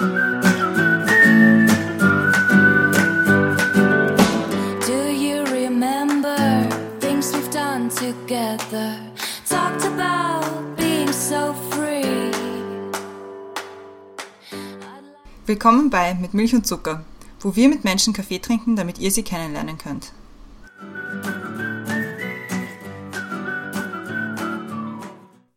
Willkommen bei Mit Milch und Zucker, wo wir mit Menschen Kaffee trinken, damit ihr sie kennenlernen könnt.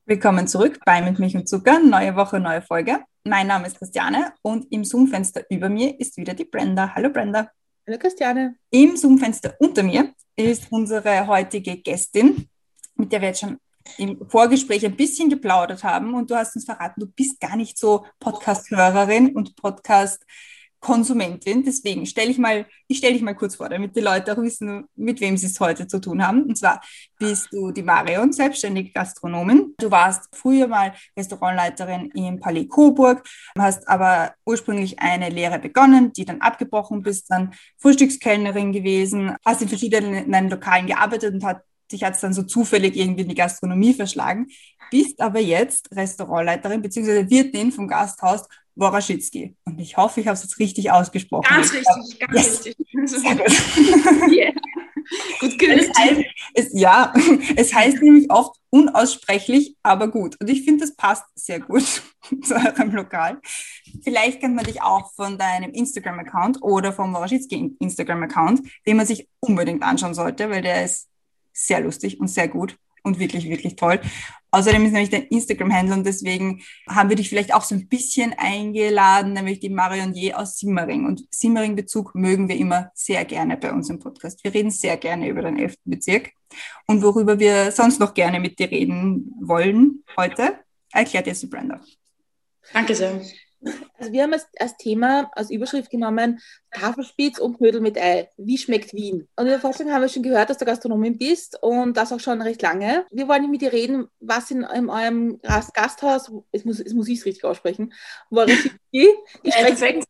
Willkommen zurück bei Mit Milch und Zucker, neue Woche, neue Folge. Mein Name ist Christiane und im Zoom-Fenster über mir ist wieder die Brenda. Hallo Brenda. Hallo Christiane. Im Zoom-Fenster unter mir ist unsere heutige Gästin, mit der wir jetzt schon im Vorgespräch ein bisschen geplaudert haben und du hast uns verraten, du bist gar nicht so Podcast-Hörerin und Podcast-Konsumentin. Deswegen stelle ich mal, ich stelle dich mal kurz vor, damit die Leute auch wissen, mit wem sie es heute zu tun haben. Und zwar bist du die Marion, selbstständige Gastronomin. Du warst früher mal Restaurantleiterin im Palais Coburg, hast aber ursprünglich eine Lehre begonnen, die dann abgebrochen bist, dann Frühstückskellnerin gewesen, hast in verschiedenen Lokalen gearbeitet und hat dich hat es dann so zufällig irgendwie in die Gastronomie verschlagen, bist aber jetzt Restaurantleiterin bzw. Wirtin vom Gasthaus Woraschitzki. Und ich hoffe, ich habe es jetzt richtig ausgesprochen. Ganz Ich richtig, ganz Yes. richtig. Gut. Yeah. Gut Es geübt. heißt, es, ja, es heißt nämlich oft unaussprechlich, aber gut. Und ich finde, das passt sehr gut zu eurem Lokal. Vielleicht kennt man dich auch von deinem Instagram-Account oder vom Woraschitzki Instagram-Account, den man sich unbedingt anschauen sollte, weil der ist sehr lustig und sehr gut und wirklich, wirklich toll. Außerdem ist nämlich dein Instagram-Handle und deswegen haben wir dich vielleicht auch so ein bisschen eingeladen, nämlich die Marion Je aus Simmering. Und Simmering-Bezug mögen wir immer sehr gerne bei uns im Podcast. Wir reden sehr gerne über den 11. Bezirk. Und worüber wir sonst noch gerne mit dir reden wollen heute, erklärt jetzt die Brenda. Danke sehr. Also wir haben als, als Thema, als Überschrift genommen, Tafelspitz und Knödel mit Ei. Wie schmeckt Wien? Und in der Vorstellung haben wir schon gehört, dass du Gastronomin bist und das auch schon recht lange. Wir wollen nicht mit dir reden, was in, in eurem Gast- Gasthaus, es muss, es muss ich es richtig aussprechen, Worosicki, ich spreche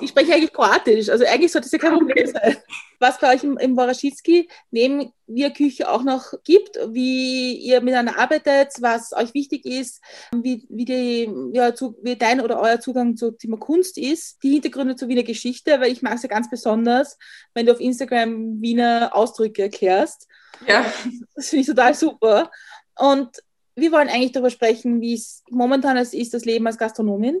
ich spreche eigentlich Kroatisch, also eigentlich sollte es ja kein Problem sein. Was bei euch im, im Woraschitski neben der Küche auch noch gibt, wie ihr miteinander arbeitet, was euch wichtig ist, wie, wie, die, ja, zu, wie dein oder euer Zugang zum Thema Kunst ist, die Hintergründe zur Wiener Geschichte, weil ich mag es ja ganz besonders, wenn du auf Instagram Wiener Ausdrücke erklärst. Ja, Das finde ich total super. Und wir wollen eigentlich darüber sprechen, wie es momentan ist, das Leben als Gastronomin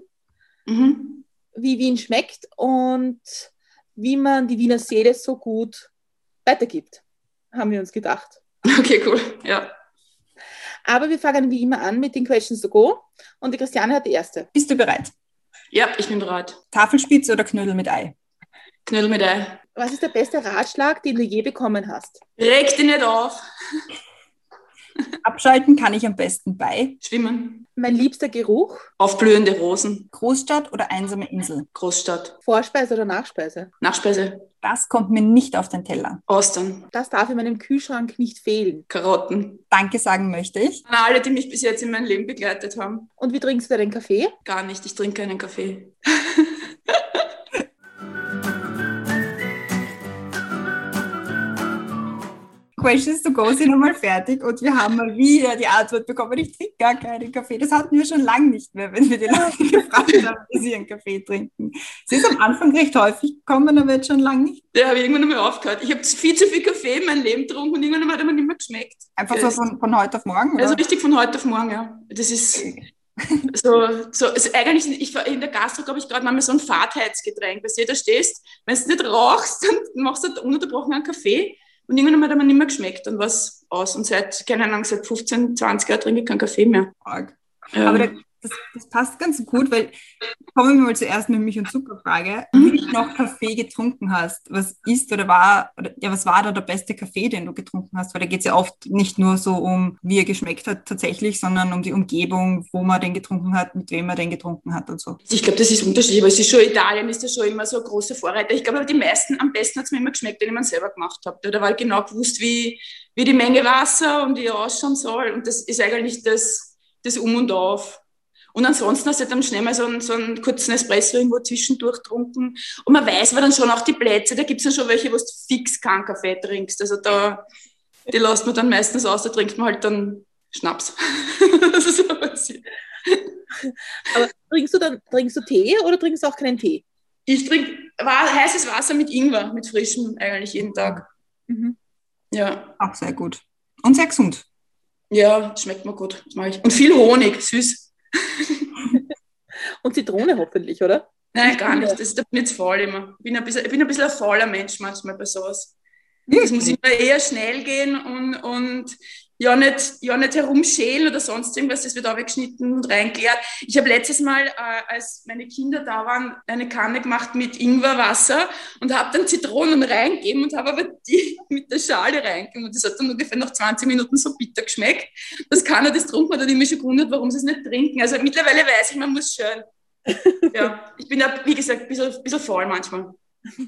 mhm. Wie Wien schmeckt und wie man die Wiener Seele so gut weitergibt, haben wir uns gedacht. okay, cool. Ja. Aber wir fangen wie immer an mit den Questions to go und die Christiane hat die erste. Bist du bereit? ja, ich bin bereit. Tafelspitze oder Knödel mit Ei? Knödel mit Ei. Was ist der beste Ratschlag, den du je bekommen hast? Reg dich nicht auf. Abschalten kann ich am besten bei Schwimmen. Mein liebster Geruch, Aufblühende Rosen. Großstadt oder einsame Insel. Großstadt. Vorspeise oder Nachspeise? Nachspeise. Das kommt mir nicht auf den Teller. Austern. Das darf in meinem Kühlschrank nicht fehlen. Karotten. Danke sagen möchte ich. An alle, die mich bis jetzt in meinem Leben begleitet haben. Und wie trinkst du deinen Kaffee? Gar nicht. Ich trinke keinen Kaffee. Questions to go sind nochmal fertig und wir haben mal wieder die Antwort bekommen, ich trinke gar keinen Kaffee. Das hatten wir schon lange nicht mehr, wenn wir die Leute gefragt haben, wie sie ihren Kaffee trinken. Sie ist am Anfang recht häufig gekommen, aber jetzt schon lange nicht. Da habe ich irgendwann einmal aufgehört. Ich habe viel zu viel Kaffee in meinem Leben getrunken und irgendwann einmal hat er mir nicht mehr geschmeckt. Einfach so von, von heute auf morgen, oder? Also richtig von heute auf morgen, ja. Das ist so, so also eigentlich, ich in der Gastro, glaube ich, gerade mal so ein Fahrtheitsgetränk. Weißt du, da stehst, wenn du nicht rauchst, dann machst du ununterbrochen einen Kaffee und irgendwann hat er mir nicht mehr geschmeckt und was aus. Und seit, keine Ahnung, seit 15, 20 Jahren trinke ich keinen Kaffee mehr. Arg. Ja. Aber da, das, das passt ganz gut, weil kommen wir mal zuerst mit Milch- und Zuckerfrage. Wie du noch Kaffee getrunken hast, was ist oder war, oder, ja, was war da der beste Kaffee, den du getrunken hast? Weil da geht es ja oft nicht nur so um, wie er geschmeckt hat tatsächlich, sondern um die Umgebung, wo man den getrunken hat, mit wem man den getrunken hat und so. Ich glaube, das ist unterschiedlich, aber es ist schon, Italien ist ja schon immer so ein großer Vorreiter. Ich glaube, aber die meisten, am besten hat es mir immer geschmeckt, den ich mir selber gemacht habe. Da war genau gewusst, wie, wie die Menge Wasser und wie er ausschauen soll. Und das ist eigentlich das, das Um und Auf. Und ansonsten hast du dann schnell mal so einen, so einen kurzen Espresso irgendwo zwischendurch getrunken. Und man weiß aber dann schon auch die Plätze, da gibt es ja schon welche, wo du fix keinen Kaffee trinkst. Also da, die lässt man dann meistens aus, da trinkt man halt dann Schnaps. das ist so passiert. Aber trinkst du dann trinkst du Tee oder trinkst du auch keinen Tee? Ich trinke heißes Wasser mit Ingwer, mit frischem eigentlich jeden Tag. Mhm. Ja. Auch sehr gut. Und sehr gesund. Ja, schmeckt mir gut. Das mache ich. Und viel Honig, süß. Und Zitrone hoffentlich, oder? Nein, gar nicht. Das, da bin ich zu faul immer. Ich bin ein bisschen, ich bin ein, bisschen ein fauler Mensch manchmal bei sowas. Das muss immer eher schnell gehen und, und ja, nicht, ja nicht herumschälen oder sonst irgendwas. Das wird auch weggeschnitten und reingeleert. Ich habe letztes Mal, äh, als meine Kinder da waren, eine Kanne gemacht mit Ingwerwasser und habe dann Zitronen reingegeben und habe aber die mit der Schale reingegeben. Und das hat dann ungefähr nach 20 Minuten so bitter geschmeckt, dass keiner das trunken hat und ich mich schon gewundert, warum sie es nicht trinken. Also mittlerweile weiß ich, man muss schön. ja, ich bin ja, wie gesagt, ein bisschen, bisschen faul manchmal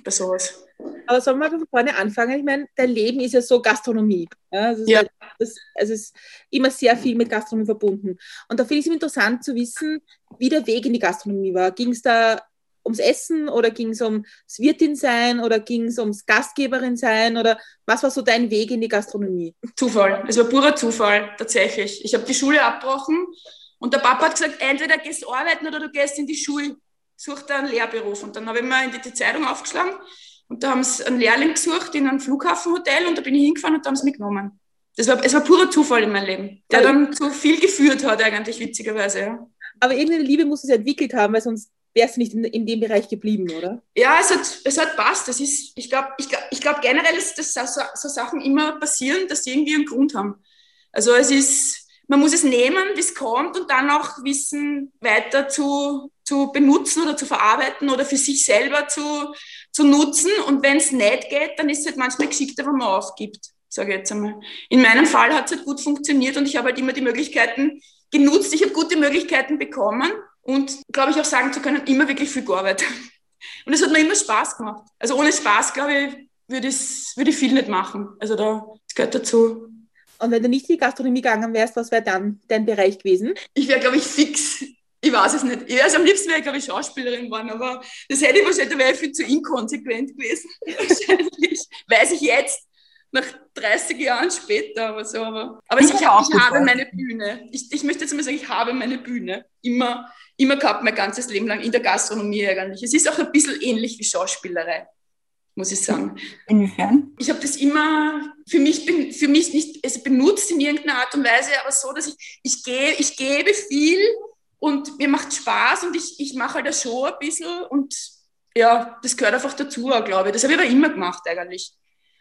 bei sowas. Aber sollen wir mal von vorne anfangen? Ich meine, dein Leben ist ja so Gastronomie. Ja, ist, Ja. Das, also es ist immer sehr viel mit Gastronomie verbunden. Und da finde ich es interessant zu wissen, wie der Weg in die Gastronomie war. Ging es da ums Essen oder ging es ums Wirtin sein oder ging es ums Gastgeberin sein oder was war so dein Weg in die Gastronomie? Zufall. Es war purer Zufall, tatsächlich. Ich habe die Schule abgebrochen und der Papa hat gesagt, entweder gehst du arbeiten oder du gehst in die Schule, such da einen Lehrberuf. Und dann habe ich mir in die, die Zeitung aufgeschlagen und da haben sie einen Lehrling gesucht in einem Flughafenhotel und da bin ich hingefahren und da haben sie mich genommen. Das war, es war purer Zufall in meinem Leben, der dann zu viel geführt hat, eigentlich witzigerweise. Ja, Aber irgendeine Liebe du ja entwickelt haben, weil sonst wärst du nicht in, in dem Bereich geblieben, oder? ja es, hat, es hat passt. Das ist, ich glaube ich glaub, ich glaub generell, ist, dass so, so Sachen immer passieren, dass die irgendwie einen Grund haben. Also es ist, man muss es nehmen, wie es kommt und dann auch wissen, weiter zu, zu benutzen oder zu verarbeiten oder für sich selber zu, zu nutzen. Und wenn es nicht geht, dann ist es halt manchmal geschickter, wenn man aufgibt, sage ich jetzt einmal. In meinem Fall hat es halt gut funktioniert und ich habe halt immer die Möglichkeiten genutzt. Ich habe gute Möglichkeiten bekommen und, glaube ich, auch sagen zu können, immer wirklich viel gearbeitet. Und es hat mir immer Spaß gemacht. Also ohne Spaß, glaube ich, würde ich, würde ich viel nicht machen. Also da, das gehört dazu. Und wenn du nicht in die Gastronomie gegangen wärst, was wäre dann dein Bereich gewesen? Ich wäre, glaube ich, fix. Ich weiß es nicht. Ich- Also am liebsten wäre ich, glaube ich, Schauspielerin geworden, aber das hätte ich wahrscheinlich, da wäre ich viel zu inkonsequent gewesen. wahrscheinlich. Weiß ich jetzt, nach 30 Jahren später, aber so. Aber, aber ich, Ich ich, habe meine Bühne. Ich, ich möchte jetzt mal sagen, ich habe meine Bühne. Immer, immer gehabt, mein ganzes Leben lang in der Gastronomie eigentlich. Es ist auch ein bisschen ähnlich wie Schauspielerei, muss ich sagen. Inwiefern? ich habe das immer für mich, für mich nicht also benutzt in irgendeiner Art und Weise, aber so, dass ich, ich, gehe, ich gebe viel und mir macht Spaß und ich, ich mache halt eine Show ein bisschen und ja, das gehört einfach dazu, glaube ich. Das habe ich aber immer gemacht eigentlich.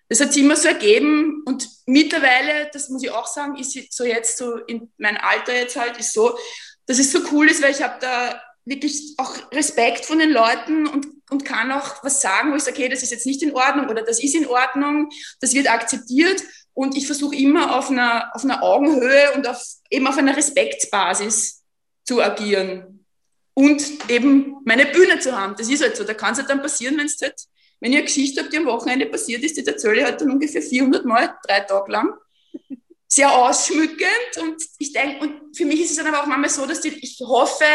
Das hat sich immer so ergeben und mittlerweile, das muss ich auch sagen, ist so jetzt so in meinem Alter jetzt halt, ist so, dass es so cool ist, weil ich habe da wirklich auch Respekt von den Leuten und, und kann auch was sagen, wo ich sage, okay, das ist jetzt nicht in Ordnung oder das ist in Ordnung, das wird akzeptiert und ich versuche immer auf einer, auf einer Augenhöhe und auf, eben auf einer Respektsbasis zu agieren und eben meine Bühne zu haben. Das ist halt so, da kann es halt dann passieren, wenn es halt, wenn ihr eine Geschichte habt, die am Wochenende passiert ist, die erzähle ich halt dann ungefähr 400 Mal, drei Tage lang sehr ausschmückend und ich denke, und für mich ist es dann aber auch manchmal so, dass die, ich hoffe,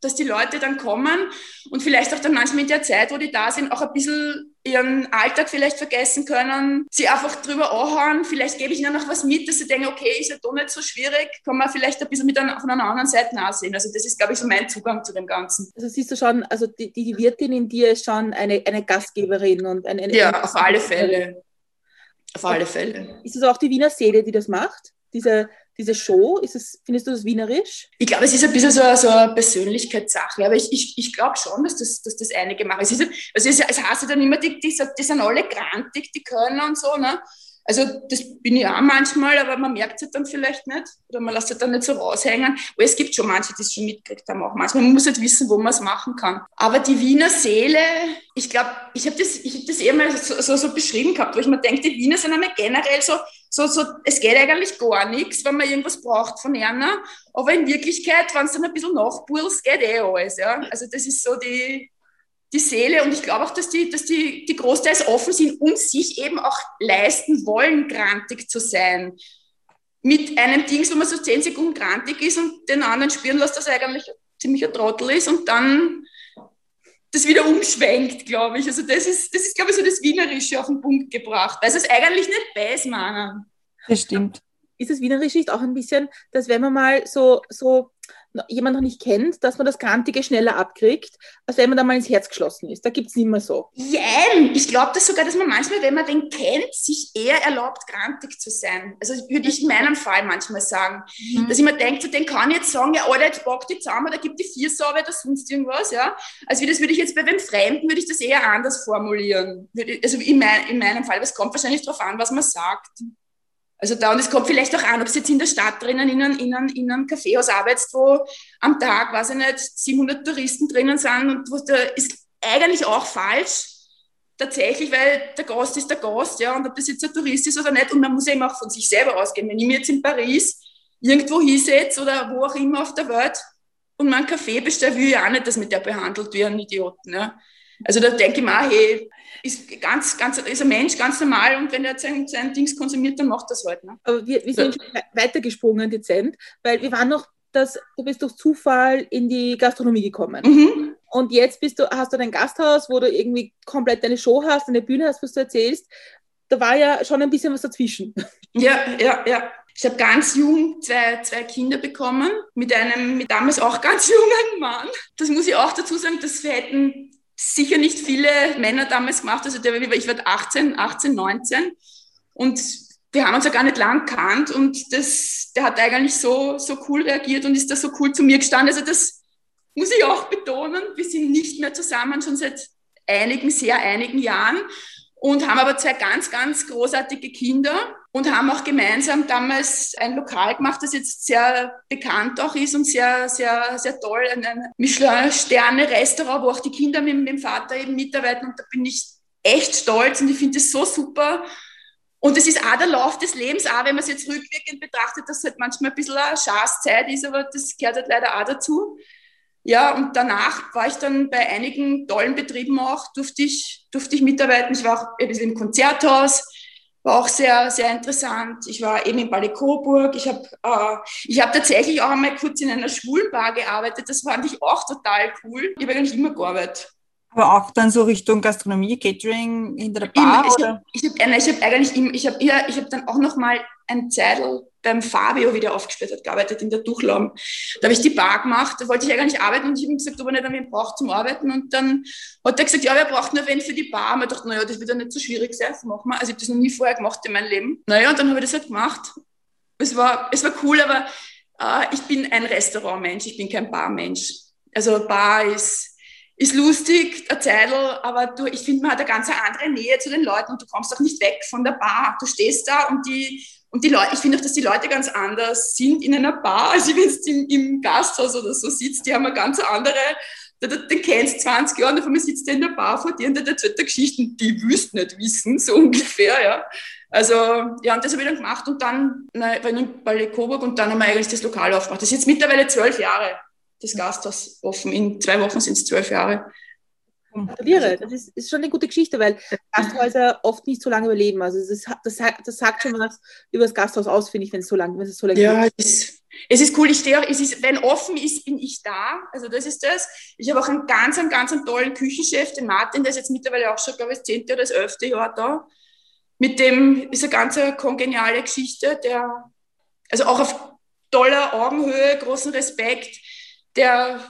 dass die Leute dann kommen und vielleicht auch dann manchmal in der Zeit, wo die da sind, auch ein bisschen ihren Alltag vielleicht vergessen können, sie einfach drüber anhauen, vielleicht gebe ich ihnen noch was mit, dass sie denken, okay, ist ja doch nicht so schwierig, kann man vielleicht ein bisschen mit einer, von einer anderen Seite ansehen. Also das ist, glaube ich, so mein Zugang zu dem Ganzen. Also siehst du schon, also die, die Wirtin in dir ist schon eine, eine Gastgeberin und eine, eine Ja, auf alle Fälle. Auf alle Fälle. Ist es auch die Wiener Seele, die das macht? Diese, diese Show, ist es, findest du das wienerisch? Ich glaube, es ist ein bisschen so, so eine Persönlichkeitssache, aber ich, ich, ich glaube schon, dass das, dass das einige machen. Es, ist, also es, heißt ja dann immer, die, die, die sind alle grantig, die können und so. Ne? Also das bin ich auch manchmal, aber man merkt es halt dann vielleicht nicht oder man lässt es dann nicht so raushängen. Aber es gibt schon manche, die es schon mitgekriegt haben auch manchmal. Man muss halt wissen, wo man es machen kann. Aber die Wiener Seele, ich glaube, ich habe das, ich hab das eher mal so, so, so beschrieben gehabt, wo ich mir denke, die Wiener sind einmal generell so, so, so, es geht eigentlich gar nichts, wenn man irgendwas braucht von einer. Aber in Wirklichkeit, wenn es dann ein bisschen nachpulst, geht eh alles. Ja? Also das ist so die, die Seele und ich glaube auch, dass die, dass die, die großteils offen sind und sich eben auch leisten wollen, grantig zu sein. Mit einem Dings, wo man so zehn Sekunden grantig ist und den anderen spüren lässt, dass er eigentlich ziemlich ein Trottel ist und dann das wieder umschwenkt, glaube ich. Also das ist, das ist, glaube ich, so das Wienerische auf den Punkt gebracht, weil es eigentlich nicht weiß meinen. Das stimmt. Ist das wienerisch nicht auch ein bisschen, dass wenn man mal so, so jemand noch nicht kennt, dass man das Grantige schneller abkriegt, als wenn man da mal ins Herz geschlossen ist. Da gibt es nicht mehr so. Ja, ich glaube das sogar, dass man manchmal, wenn man den kennt, sich eher erlaubt, grantig zu sein. Also würde ich in meinem Fall manchmal sagen. Mhm. Dass ich mir denke, den kann ich jetzt sagen, ja, Alter, jetzt pack die zusammen, da gibt die vier Sauber oder sonst irgendwas, ja. Also wie das würde ich jetzt bei den Fremden, würde ich das eher anders formulieren. Also in, mein, in meinem Fall, aber es kommt wahrscheinlich darauf an, was man sagt. Also da, und es kommt vielleicht auch an, ob es jetzt in der Stadt drinnen in einem, in einem, in einem Kaffeehaus arbeitest, wo am Tag, weiß ich nicht, 700 Touristen drinnen sind und wo da ist eigentlich auch falsch, tatsächlich, weil der Gast ist der Gast, ja, und ob das jetzt ein Tourist ist oder nicht, und man muss immer auch von sich selber ausgehen. Wenn ich mir jetzt in Paris irgendwo hinsetze oder wo auch immer auf der Welt und mal einen Kaffee bestelle, will ich auch nicht, dass mit der behandelt wie ein Idioten. Ja. Also da denke ich mir auch, hey, ist ganz, ganz, ist ein Mensch ganz normal und wenn er sein, sein Dings konsumiert, dann macht das halt. Ne? Aber wir, wir sind so. weitergesprungen dezent, weil wir waren noch, dass du bist durch Zufall in die Gastronomie gekommen. Mhm. Und jetzt bist du, hast du dein Gasthaus, wo du irgendwie komplett deine Show hast, eine Bühne hast, was du erzählst. Da war ja schon ein bisschen was dazwischen. Ja, ja, ja. Ich habe ganz jung zwei, zwei Kinder bekommen, mit einem mit damals auch ganz jungen Mann. Das muss ich auch dazu sagen, das hätten sicher nicht viele Männer damals gemacht. Also der, ich war 18, 18, 19 und wir haben uns ja gar nicht lang kannt und das, der hat eigentlich so, so cool reagiert und ist da so cool zu mir gestanden. Also das muss ich auch betonen. Wir sind nicht mehr zusammen, schon seit einigen, sehr einigen Jahren und haben aber zwei ganz, ganz großartige Kinder und haben auch gemeinsam damals ein Lokal gemacht, das jetzt sehr bekannt auch ist und sehr, sehr, sehr toll. Ein, Michelin-Sterne-Restaurant, wo auch die Kinder mit, mit dem Vater eben mitarbeiten und da bin ich echt stolz und ich finde es so super. Und es ist auch der Lauf des Lebens, auch wenn man es jetzt rückwirkend betrachtet, dass es halt manchmal ein bisschen eine Schaßzeit ist, aber das gehört halt leider auch dazu. Ja, und danach war ich dann bei einigen tollen Betrieben auch, durfte ich, durfte ich mitarbeiten. Ich war auch ein bisschen im Konzerthaus, war auch sehr, sehr interessant. Ich war eben in Ballet Coburg. Ich habe äh, hab tatsächlich auch einmal kurz in einer Schwulenbar gearbeitet. Das fand ich auch total cool. Ich habe eigentlich immer gearbeitet. Aber auch dann so Richtung Gastronomie, Catering hinter der Bar? Ich habe hab eigentlich immer, ich habe ja, hab dann auch noch mal ein Zeitl beim Fabio, wie der aufgesperrt hat, gearbeitet in der Durchlaum. Da habe ich die Bar gemacht, da wollte ich eigentlich arbeiten und ich habe ihm gesagt, ob er nicht einen braucht zum Arbeiten. Und dann hat er gesagt, ja, wir brauchen nur wen für die Bar. Und ich dachte, naja, das wird ja nicht so schwierig sein, das machen wir. Also ich habe das noch nie vorher gemacht in meinem Leben. Naja, und dann habe ich das halt gemacht. Es war, es war cool, aber äh, ich bin ein Restaurantmensch, ich bin kein Barmensch. Also Bar ist ist lustig, eine Zeitl, aber du, ich finde, man hat eine ganz andere Nähe zu den Leuten und du kommst auch nicht weg von der Bar. Du stehst da und die, und die Leute, ich finde auch, dass die Leute ganz anders sind in einer Bar, als wenn du im, im Gasthaus oder so sitzt. Die haben eine ganz andere, den kennst 20 Jahre und auf einmal sitzt der in der Bar vor dir und der erzählt dir Geschichten, die wüsst nicht wissen, so ungefähr, ja. Also, ja, und das habe ich dann gemacht und dann, na, war in Ballet Coburg und dann haben wir eigentlich das Lokal aufgemacht. Das ist jetzt mittlerweile zwölf Jahre das Gasthaus offen. In zwei Wochen sind es zwölf Jahre. Gratuliere, das ist, ist, schon eine gute Geschichte, weil Gasthäuser oft nicht so lange überleben. Also das, das, das sagt schon was über das Gasthaus aus, finde ich, wenn es so lange, wenn es so lange Ja, es, es ist cool. Ich stehe auch, es ist, wenn offen ist, bin ich da. Also das ist das. Ich habe auch einen ganz, einen ganz einen tollen Küchenchef, den Martin, der ist jetzt mittlerweile auch schon, glaube ich, das zehnte oder das elfte Jahr da. Mit dem ist eine ganz kongeniale Geschichte, der, also auch auf toller Augenhöhe, großen Respekt der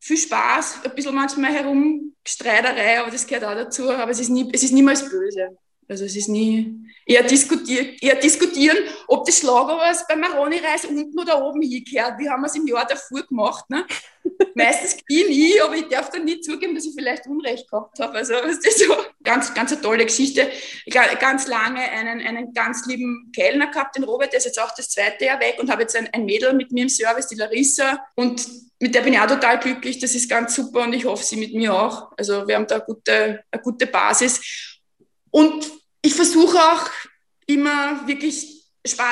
viel Spaß, ein bisschen manchmal herumstreiterei, aber das gehört auch dazu. Aber es ist, nie, es ist niemals böse. Also es ist nie eher, diskutier, eher diskutieren, ob das Schlagobers beim Maroni-Reis unten oder oben hingehört. Wie haben wir es im Jahr davor gemacht? Ne? Meistens ich nie, aber ich darf dann nie zugeben, dass ich vielleicht Unrecht gehabt habe. Also das ist so ganz, ganz eine tolle Geschichte. Ich habe ganz lange einen, einen ganz lieben Kellner gehabt, den Robert, der ist jetzt auch das zweite Jahr weg und habe jetzt ein, ein Mädel mit mir im Service, die Larissa. Und mit der bin ich auch total glücklich. Das ist ganz super und ich hoffe, sie mit mir auch. Also wir haben da eine gute, eine gute Basis. Und ich versuche auch immer wirklich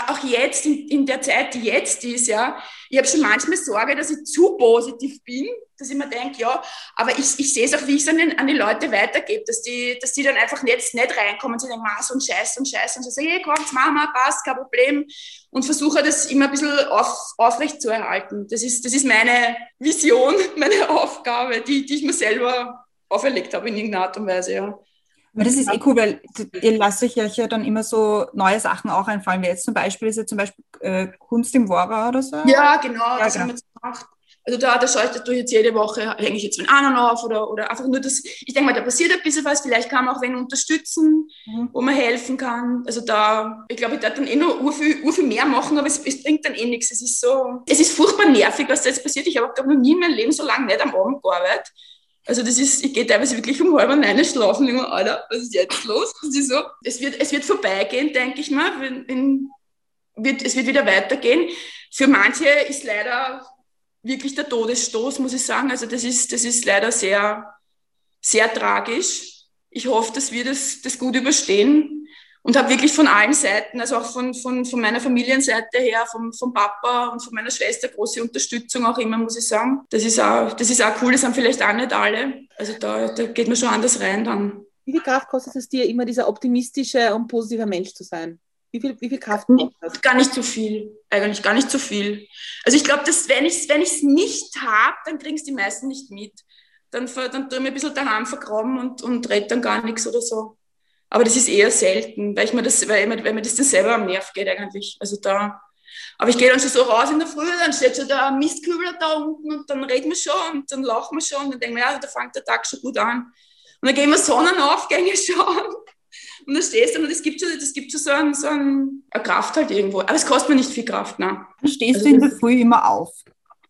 auch jetzt, in, in, der Zeit, die jetzt ist, ja, ich habe schon manchmal Sorge, dass ich zu positiv bin, dass ich mir denke, ja, aber ich, ich sehe es auch, wie ich es an, an, die Leute weitergebe, dass die, dass die dann einfach jetzt nicht reinkommen sie denken, ah, so ein Scheiß, und Scheiß, und so hey, komm, jetzt machen wir, passt, kein Problem, und versuche das immer ein bisschen auf, aufrecht zu erhalten. Das ist, das ist meine Vision, meine Aufgabe, die, die ich mir selber auferlegt habe in irgendeiner Art und Weise, ja. Aber das ist eh cool, weil ihr lasst euch ja dann immer so neue Sachen auch einfallen. Wie jetzt zum Beispiel ist ja zum Beispiel äh, Kunst im Wora oder so. Ja, genau, ja, das genau. haben wir jetzt gemacht. Also da, da schaue ich, dass jetzt jede Woche hänge ich jetzt einen anderen auf oder, oder einfach nur das, ich denke mal, da passiert ein bisschen was, vielleicht kann man auch wen unterstützen, mhm. wo man helfen kann. Also da, ich glaube, ich darf dann eh noch ur viel, ur viel mehr machen, aber es, es, bringt dann eh nichts. Es ist so, es ist furchtbar nervig, was da jetzt passiert. Ich habe auch noch nie in meinem Leben so lange nicht am Abend gearbeitet. Also das ist, ich gehe teilweise wirklich um halb neun schlafen, immer, Alter, was ist jetzt los? Das ist so, es wird, es wird vorbeigehen, denke ich mal, wenn, in, wird, es wird wieder weitergehen. Für manche ist leider wirklich der Todesstoß, muss ich sagen. Also das ist, das ist leider sehr, sehr tragisch. Ich hoffe, dass wir das, das gut überstehen und habe wirklich von allen Seiten, also auch von, von, von meiner Familienseite her, vom, vom Papa und von meiner Schwester große Unterstützung auch immer, muss ich sagen. Das ist auch, das ist auch cool, das haben vielleicht auch nicht alle. Also da, da geht man schon anders rein dann. Wie viel Kraft kostet es dir, immer dieser optimistische und positive Mensch zu sein? Wie viel, wie viel Kraft braucht das? Gar nicht so viel. Eigentlich gar nicht so viel. Also ich glaube, dass wenn ich es wenn nicht habe, dann kriegen es die meisten nicht mit. Dann, dann tue ich mir ein bisschen daheim vergraben und, und rede dann gar nichts oder so. Aber das ist eher selten, weil, ich mir das, weil, weil mir das dann selber am Nerv geht eigentlich. Also da, aber ich gehe dann schon so raus in der Früh, dann steht schon der Mistkübler da unten und dann reden wir schon und dann lachen wir schon und dann denken wir, ja, da fängt der Tag schon gut an. Und dann gehen wir Sonnenaufgänge schauen und dann stehst du und es gibt schon, das gibt schon so, ein, so ein, eine Kraft halt irgendwo. Aber es kostet mir nicht viel Kraft, ne? Dann stehst also, du in der Früh immer auf?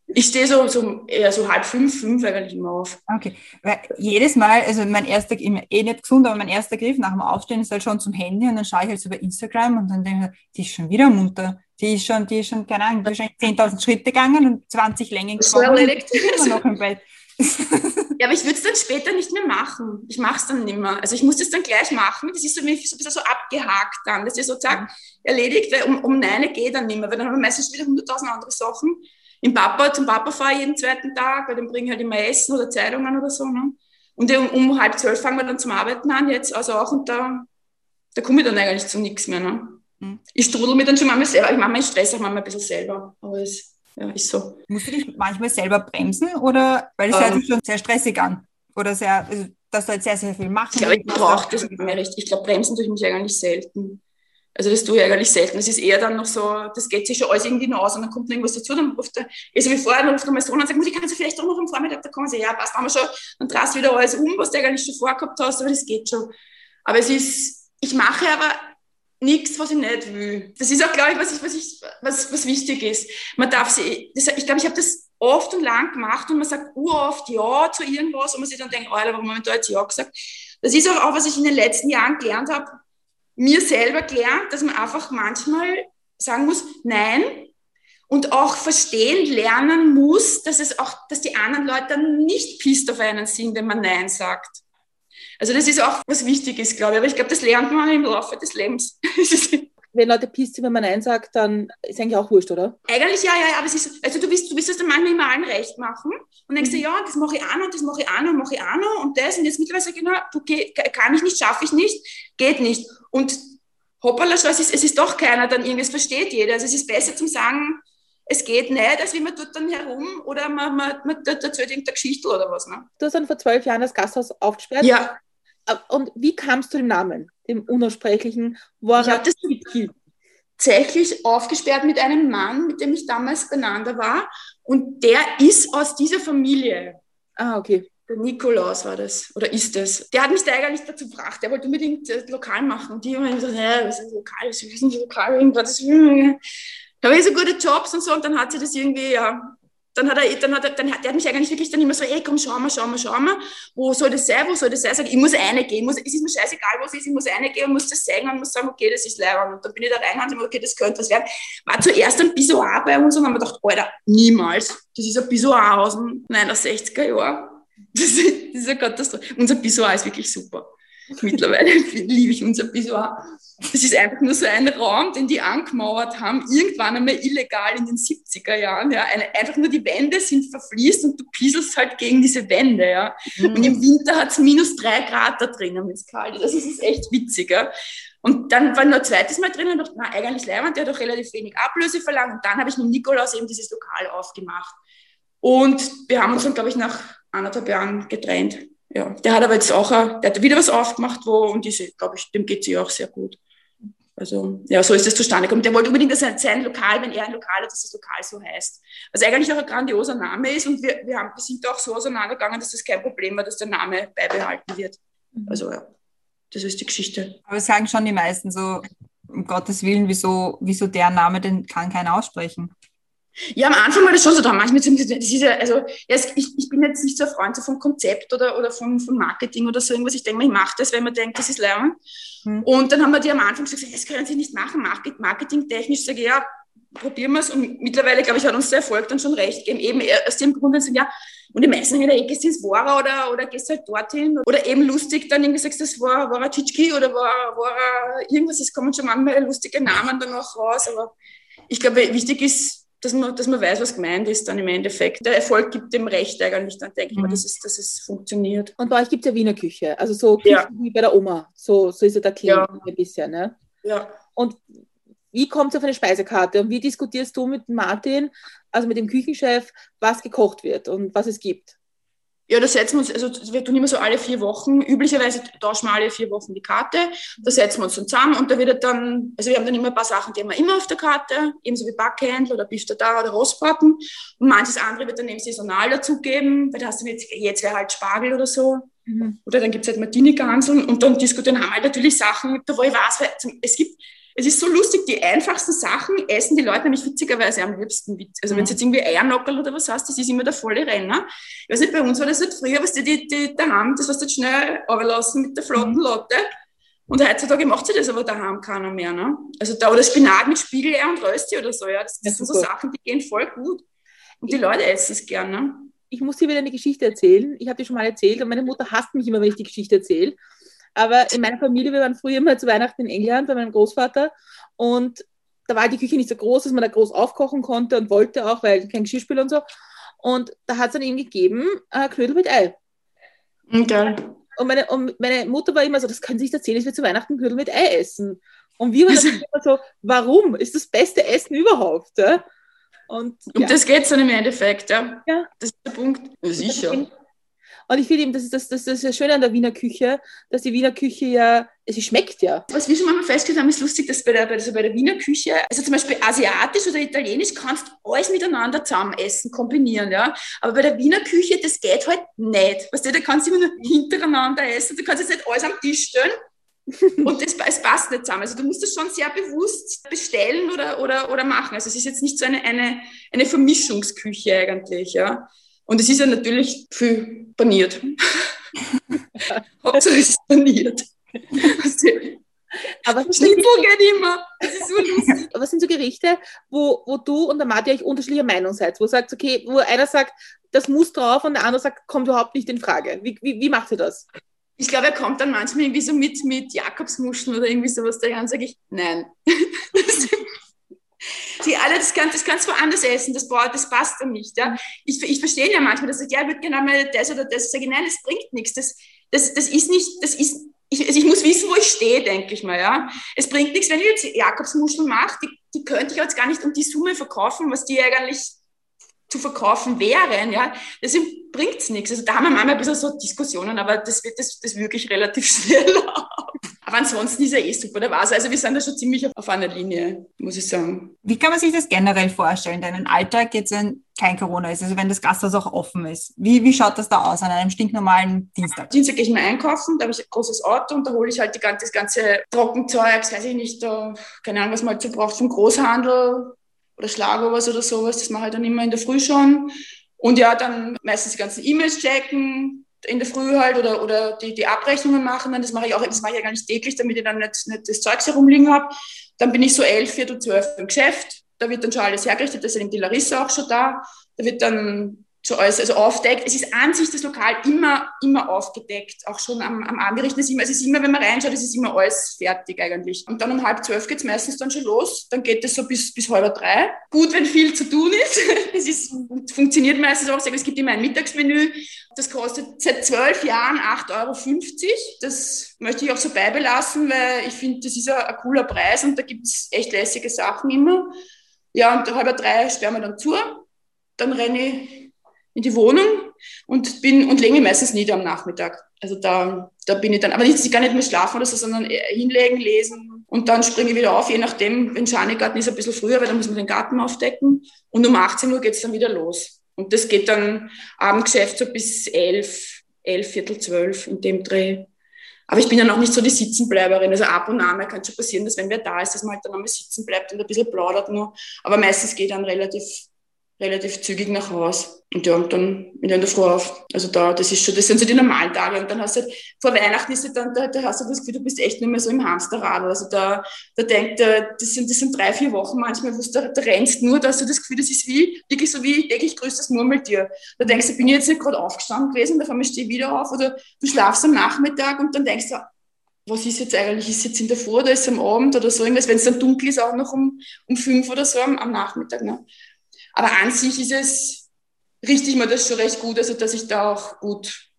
Ich stehe so, so eher so halb fünf, fünf eigentlich immer auf. Okay, weil jedes Mal, also mein erster, eh nicht gesund, aber mein erster Griff nach dem Aufstehen ist halt schon zum Handy und dann schaue ich halt so bei Instagram und dann denke ich, die ist schon wieder munter. Die ist schon, die ist schon, keine Ahnung, wahrscheinlich 10.000 Schritte gegangen und 20 Längen gekommen. So erledigt. Immer noch im Bett. ja, aber ich würde es dann später nicht mehr machen. Ich mache es dann nicht mehr. Also ich muss das dann gleich machen. Das ist so, so ein bisschen so abgehakt dann. Das ist sozusagen erledigt, weil um, um Neine geht dann nicht mehr, weil dann haben wir meistens wieder hunderttausend andere Sachen. Im Papa, zum Papa fahre ich jeden zweiten Tag, weil dann bringe ich halt immer Essen oder Zeitungen oder so. Ne? Und um, um, halb zwölf fangen wir dann zum Arbeiten an jetzt, also auch und da, da komme ich dann eigentlich zu nichts mehr. Ne? Mhm. Ich strudel mir dann schon manchmal selber, ich mache meinen Stress auch manchmal ein bisschen selber, aber es ja, ist so. Musst du dich manchmal selber bremsen oder, weil es ähm, hört sich schon sehr stressig an oder sehr, also, dass du halt sehr, sehr viel machst? Ich glaube, ich brauche das nicht mehr richtig. Ich glaube, bremsen tue ich mich eigentlich selten. Also das tue ich eigentlich selten. Es ist eher dann noch so, das geht sich schon alles irgendwie noch aus und dann kommt noch irgendwas dazu, dann ruft er, also wie vorher, dann ruft er mein Sohn und sagt, ich kann sie vielleicht doch noch am Vormittag, da kommen sie, ja, passt, haben wir schon, dann drast wieder alles um, was du eigentlich schon vorgehabt hast, aber das geht schon. Aber es ist, ich mache aber nichts, was ich nicht will. Das ist auch, glaube ich, was, ich, was, ich, was, was wichtig ist. Man darf sie, das, ich glaube, ich habe das oft und lang gemacht und man sagt oft ja zu irgendwas und man sich dann denkt, Alter, warum habe ich da jetzt ja gesagt? Das ist auch, auch, was ich in den letzten Jahren gelernt habe, mir selber gelernt, dass man einfach manchmal sagen muss, nein, und auch verstehen, lernen muss, dass es auch, dass die anderen Leute dann nicht pisst auf einen sind, wenn man Nein sagt. Also das ist auch was Wichtiges, glaube ich. Aber ich glaube, das lernt man im Laufe des Lebens. wenn Leute pisst wenn man Nein sagt, dann ist eigentlich auch wurscht, oder? Eigentlich ja, ja, ja, aber es ist, also du willst, du willst das dann manchmal immer allen recht machen und denkst dir, mhm. ja, das mache ich auch noch, das mache ich auch noch, mache ich auch noch und das und jetzt mittlerweile genau, du kann ich nicht, schaffe ich nicht, geht nicht. Und hoppala, es ist, es ist doch keiner, dann irgendwie, es versteht jeder. Also es ist besser zum sagen, es geht nicht, als wie man tut dann herum oder man, man, man erzählt irgendeine Geschichte oder was. Ne? Du hast dann vor zwölf Jahren das Gasthaus aufgesperrt. Ja. Und wie kamst du dem Namen, dem Unaussprechlichen? Das tatsächlich aufgesperrt mit einem Mann, mit dem ich damals beieinander war. Und der ist aus dieser Familie. Ah, okay. Der Nikolaus war das, oder ist das. Der hat mich da eigentlich dazu gebracht. Der wollte unbedingt das lokal machen. Und die haben gesagt, ja, was ist lokal, was ist lokal, irgendwas. Da habe ich so gute Jobs und so. Und dann hat sie das irgendwie, ja, dann hat er, dann hat er, dann hat, der hat mich eigentlich wirklich dann immer so, ey, komm, schau mal, schau mal, schau mal, wo soll das sein, wo soll das sein? Sag, ich muss eine gehen, muss, es ist mir scheißegal, wo es ist, ich muss eine gehen und muss das sagen und muss sagen, okay, das ist leibend. Und dann bin ich da rein und habe okay, das könnte was werden. War zuerst ein Pissoir bei uns und haben wir gedacht, Alter, niemals. Das ist ein Pissoir aus den 69er Jahren. Das ist, das ist eine Katastrophe. Unser Pissoir ist wirklich super. Mittlerweile liebe ich unser Pissoir. Das ist einfach nur so ein Raum, den die angemauert haben, irgendwann einmal illegal in den 70er Jahren. Ja. Eine, einfach nur die Wände sind verfließt und du pieselst halt gegen diese Wände. Ja. Mhm. Und im Winter hat es minus drei Grad da drinnen, wenn es kalt ist. Also es ist echt witzig. Ja. Und dann war noch ein zweites Mal drinnen und dachte, na, eigentlich Leihwand, der hat doch relativ wenig Ablöse verlangt. Und dann habe ich mit Nikolaus eben dieses Lokal aufgemacht. Und wir haben uns dann, glaube ich, nach anderthalb Jahren getrennt ja, der hat aber jetzt auch, der hat wieder was aufgemacht, wo, und diese, glaube ich, dem geht sie auch sehr gut. Also ja, so ist es zustande gekommen. Der wollte unbedingt, dass sein Lokal, wenn er ein Lokal hat, dass das Lokal so heißt. Was eigentlich auch ein grandioser Name ist und wir, wir, haben, wir sind auch so auseinandergegangen, dass das kein Problem war, dass der Name beibehalten wird. Mhm. Also ja, das ist die Geschichte. Aber sagen schon die meisten so, um Gottes Willen, wieso, wieso der Name, den kann keiner aussprechen. Ja, am Anfang war das schon so, da manchmal, das ist ja, also, ja, ich, ich bin jetzt nicht so ein Freund so vom Konzept oder, oder vom, vom Marketing oder so irgendwas. Ich denke mal, ich mache das, wenn man denkt, das ist Lernen. Hm. Und dann haben wir die am Anfang gesagt, das können Sie nicht machen, marketingtechnisch. Sage ich, ja, probieren wir es. Und mittlerweile, glaube ich, hat uns der Erfolg dann schon recht gegeben. Eben aus dem Grund, sagen, ja, und die meisten in der Ecke sind Wara oder, oder gehst halt dorthin. Oder eben lustig, dann irgendwie sagst, das war, war Tschitschki oder war, war irgendwas. Es kommen schon manchmal lustige Namen dann auch raus. Aber ich glaube, wichtig ist, dass man, dass man weiß, was gemeint ist dann im Endeffekt. Der Erfolg gibt dem Recht eigentlich, dann denke ich mal, mhm. dass es, dass es funktioniert. Und bei euch gibt es ja Wiener Küche, also so Küche ja. wie bei der Oma, so, so ist ja der Klima ja. ein bisschen, ne? Ja. Und wie kommt es auf eine Speisekarte und wie diskutierst du mit Martin, also mit dem Küchenchef, was gekocht wird und was es gibt? Ja, da setzen wir uns, also wir tun immer so alle vier Wochen, üblicherweise tauschen wir alle vier Wochen die Karte, da setzen wir uns dann zusammen und da wird dann, also wir haben dann immer ein paar Sachen, die haben wir immer auf der Karte, ebenso wie Backhändel oder Beef da oder Rostbraten und manches andere wird dann eben saisonal dazugeben, weil da hast du jetzt, jetzt wäre halt Spargel oder so. Mhm. Oder dann gibt es halt Martini-Ganseln und dann diskutieren haben wir halt natürlich Sachen, da wo ich weiß, weil es gibt, es ist so lustig, die einfachsten Sachen essen die Leute nämlich witzigerweise am liebsten. Also mhm. wenn es jetzt irgendwie Eiernockerl oder was hast, das ist immer der volle Renner. Ich weiß nicht, bei uns war das halt früher, was die, die, die daheim, das was du schnell runterlassen mit der flotten mhm. Lotte. Und heutzutage macht sie das aber daheim keiner mehr. Ne? Also da oder Spinat mit Spiegeleier und Rösti oder so. Ja, das, das sind so Sachen, die gehen voll gut. Und die Leute essen es gerne. Ne? Ich muss dir wieder eine Geschichte erzählen. Ich habe dir schon mal erzählt und meine Mutter hasst mich immer, wenn ich die Geschichte erzähle. Aber in meiner Familie, wir waren früher immer zu Weihnachten in England bei meinem Großvater und da war die Küche nicht so groß, dass man da groß aufkochen konnte und wollte auch, weil kein Geschirrspüler und so. Und da hat es dann ihm gegeben, äh, Knödel mit Ei. Geil. Und meine, und meine Mutter war immer so, das können Sie nicht erzählen, dass wir zu Weihnachten Knödel mit Ei essen. Und wir waren dann immer so, warum? Ist das beste Essen überhaupt? Ja? Und, ja. um das geht es dann im Endeffekt, ja. ja. Das ist der Punkt. Sicher. Und ich finde eben, das ist das, das, das ist das Schöne an der Wiener Küche, dass die Wiener Küche ja, sie schmeckt ja. Was wir schon mal festgestellt haben, ist lustig, dass bei der, also bei der Wiener Küche, also zum Beispiel asiatisch oder italienisch, kannst du alles miteinander zusammen essen, kombinieren, ja. Aber bei der Wiener Küche, das geht halt nicht. Weißt du, da kannst du immer nur hintereinander essen. Du kannst jetzt nicht alles am Tisch stellen. und das, es passt nicht zusammen. Also du musst das schon sehr bewusst bestellen oder, oder, oder machen. Also es ist jetzt nicht so eine, eine, eine Vermischungsküche eigentlich, ja. Und es ist ja natürlich viel paniert. Hauptsache es ist paniert. Aber Schnitzel geht immer. Das ist so lustig. Was sind so Gerichte, wo, wo du und der Martin euch unterschiedlicher Meinung seid? Wo sagt, okay, wo einer sagt, das muss drauf und der andere sagt, kommt überhaupt nicht in Frage. Wie, wie, wie macht ihr das? Ich glaube, er kommt dann manchmal irgendwie so mit, mit Jakobsmuscheln oder irgendwie sowas daher und sage ich, nein. die alle, das kannst, das kannst du woanders essen, das, das passt dann nicht. Ja? Ich, ich verstehe ja manchmal, dass ich, ja, würde gerne mal das oder das sagen, nein, das bringt nichts. Das, das, das ist nicht, das ist, ich, also ich muss wissen, wo ich stehe, denke ich mal. Ja? Es bringt nichts, wenn ich jetzt Jakobsmuscheln mache, die, die könnte ich jetzt gar nicht um die Summe verkaufen, was die eigentlich zu verkaufen wären, ja, deswegen bringt es nichts. Also da haben wir manchmal ein bisschen so Diskussionen, aber das wird das, das wirklich relativ schnell ab. Aber ansonsten ist er eh super, der war's. Also wir sind da schon ziemlich auf einer Linie, muss ich sagen. Wie kann man sich das generell vorstellen, deinen Alltag jetzt, wenn kein Corona ist, also wenn das Gasthaus auch offen ist? Wie, wie schaut das da aus an einem stinknormalen Dienstag? Dienstag gehe ich mal einkaufen, da habe ich ein großes Auto und da hole ich halt die ganze, das ganze Trockenzeug, weiß ich nicht, da, keine Ahnung, was man halt so braucht vom Großhandel, oder Schlager was oder sowas. Das mache ich dann immer in der Früh schon. Und ja, dann meistens die ganzen E-Mails checken, in der Früh halt oder, oder die, die Abrechnungen machen. Dann das mache ich auch, das mache ich ja gar nicht täglich, damit ich dann nicht, nicht das Zeugs herumliegen habe. Dann bin ich so elf, viertel zwölf im Geschäft. Da wird dann schon alles hergerichtet, da eben die Larissa auch schon da. Da wird dann so alles, also aufdeckt. Es ist an sich das Lokal immer, immer aufgedeckt, auch schon am, am Abendgericht. Es ist, immer, es ist immer, wenn man reinschaut, es ist immer alles fertig eigentlich. Und dann um halb zwölf geht es meistens dann schon los. Dann geht es so bis, bis halb drei. Gut, wenn viel zu tun ist. es ist, funktioniert meistens auch. Es gibt immer ein Mittagsmenü. Das kostet seit zwölf Jahren 8,50 Euro. Das möchte ich auch so beibelassen, weil ich finde, das ist ein, ein cooler Preis und da gibt es echt lässige Sachen immer. Ja, und halb drei sperren wir dann zu. Dann renne ich in die Wohnung und bin und lege mich meistens nieder am Nachmittag. Also da, da bin ich dann, aber nicht, ich gar nicht mehr schlafen oder so, sondern hinlegen, lesen und dann springe ich wieder auf, je nachdem, wenn Schanigarten ist, ein bisschen früher, weil dann muss man den Garten aufdecken und um 18 Uhr geht es dann wieder los. Und das geht dann Abendgeschäft so bis 11, 11, Viertel 12 in dem Dreh. Aber ich bin ja noch nicht so die Sitzenbleiberin. Also ab und an kann schon passieren, dass wenn wer da ist, dass man halt dann einmal sitzen bleibt und ein bisschen plaudert nur. Aber meistens geht dann relativ relativ zügig nach Haus. Und ja, und dann ich in der Früh auf. Also da, das ist schon, das sind so die normalen Tage. Und dann hast du halt, vor Weihnachten ist halt dann, da, da hast du das Gefühl, du bist echt nicht mehr so im Hamsterrad. Also da, da denkt, das sind, das sind drei, vier Wochen manchmal, wo du da, rennst nur, da hast du das Gefühl, das ist wie, wirklich so wie täglich grüßt das Murmeltier. Da denkst du, bin ich jetzt nicht gerade aufgestanden gewesen, da stehe ich wieder auf, oder du schlafst am Nachmittag und dann denkst du, was ist jetzt eigentlich, ist jetzt in der Früh oder ist es am Abend oder so irgendwas, wenn es dann dunkel ist, auch noch um, um fünf oder so am, am Nachmittag. Ne? Aber an sich ist es, richtig mir das schon recht gut, also dass ich da auch gut,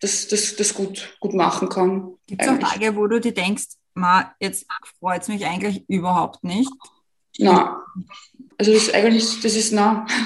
das, das, das gut, gut machen kann. Gibt es auch Tage, wo du dir denkst, ma, jetzt freut es mich eigentlich überhaupt nicht? Na, also das ist eigentlich, das ist na.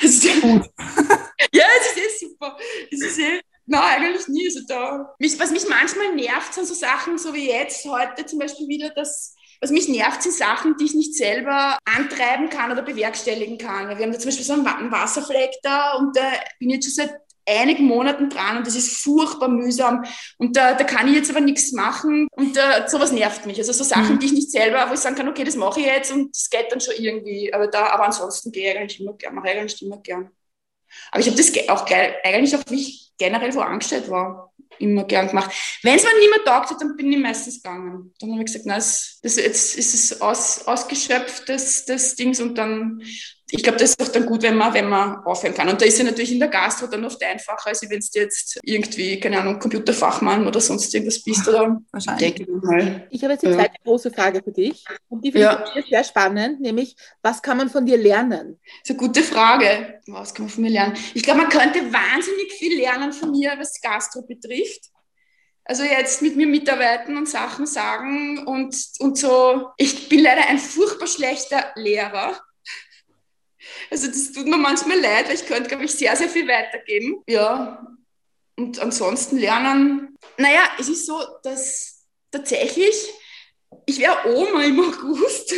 Das ist gut. ja, es ist eh super. Es ist eh, Nein, eigentlich nie. Also da. Was mich manchmal nervt, sind so Sachen, so wie jetzt, heute zum Beispiel wieder, dass was mich nervt, sind Sachen, die ich nicht selber antreiben kann oder bewerkstelligen kann. Wir haben da zum Beispiel so einen Wasserfleck da und da bin ich jetzt schon seit einigen Monaten dran und das ist furchtbar mühsam und da, da kann ich jetzt aber nichts machen und da, sowas nervt mich. Also so Sachen, mhm. die ich nicht selber, wo ich sagen kann, okay, das mache ich jetzt und das geht dann schon irgendwie. Aber da, aber ansonsten gehe ich eigentlich immer gern, mache ich eigentlich immer gern. Aber ich habe das auch geil, eigentlich auch, wie ich generell wo angestellt war immer gern gemacht. Wenn es mir nicht mehr taugt hat, dann bin ich meistens gegangen. Dann habe ich gesagt, das, das, jetzt ist es aus, ausgeschöpft, das, das Dings, und dann, ich glaube, das ist auch dann gut, wenn man, wenn man aufhören kann. Und da ist ja natürlich in der Gastro dann oft einfacher, als wenn du jetzt irgendwie, keine Ahnung, Computerfachmann oder sonst irgendwas bist. Oder Wahrscheinlich. Ich habe jetzt die ja. zweite große Frage für dich. Und die finde ja. ich sehr spannend, nämlich, was kann man von dir lernen? Das ist eine gute Frage. Was kann man von mir lernen? Ich glaube, man könnte wahnsinnig viel lernen von mir, was Gastro betrifft. Also jetzt mit mir mitarbeiten und Sachen sagen und, und so. Ich bin leider ein furchtbar schlechter Lehrer. Also das tut mir manchmal leid, weil ich könnte, glaube ich, sehr, sehr viel weitergeben. Ja. Und ansonsten lernen. Naja, es ist so, dass tatsächlich, ich wäre Oma im August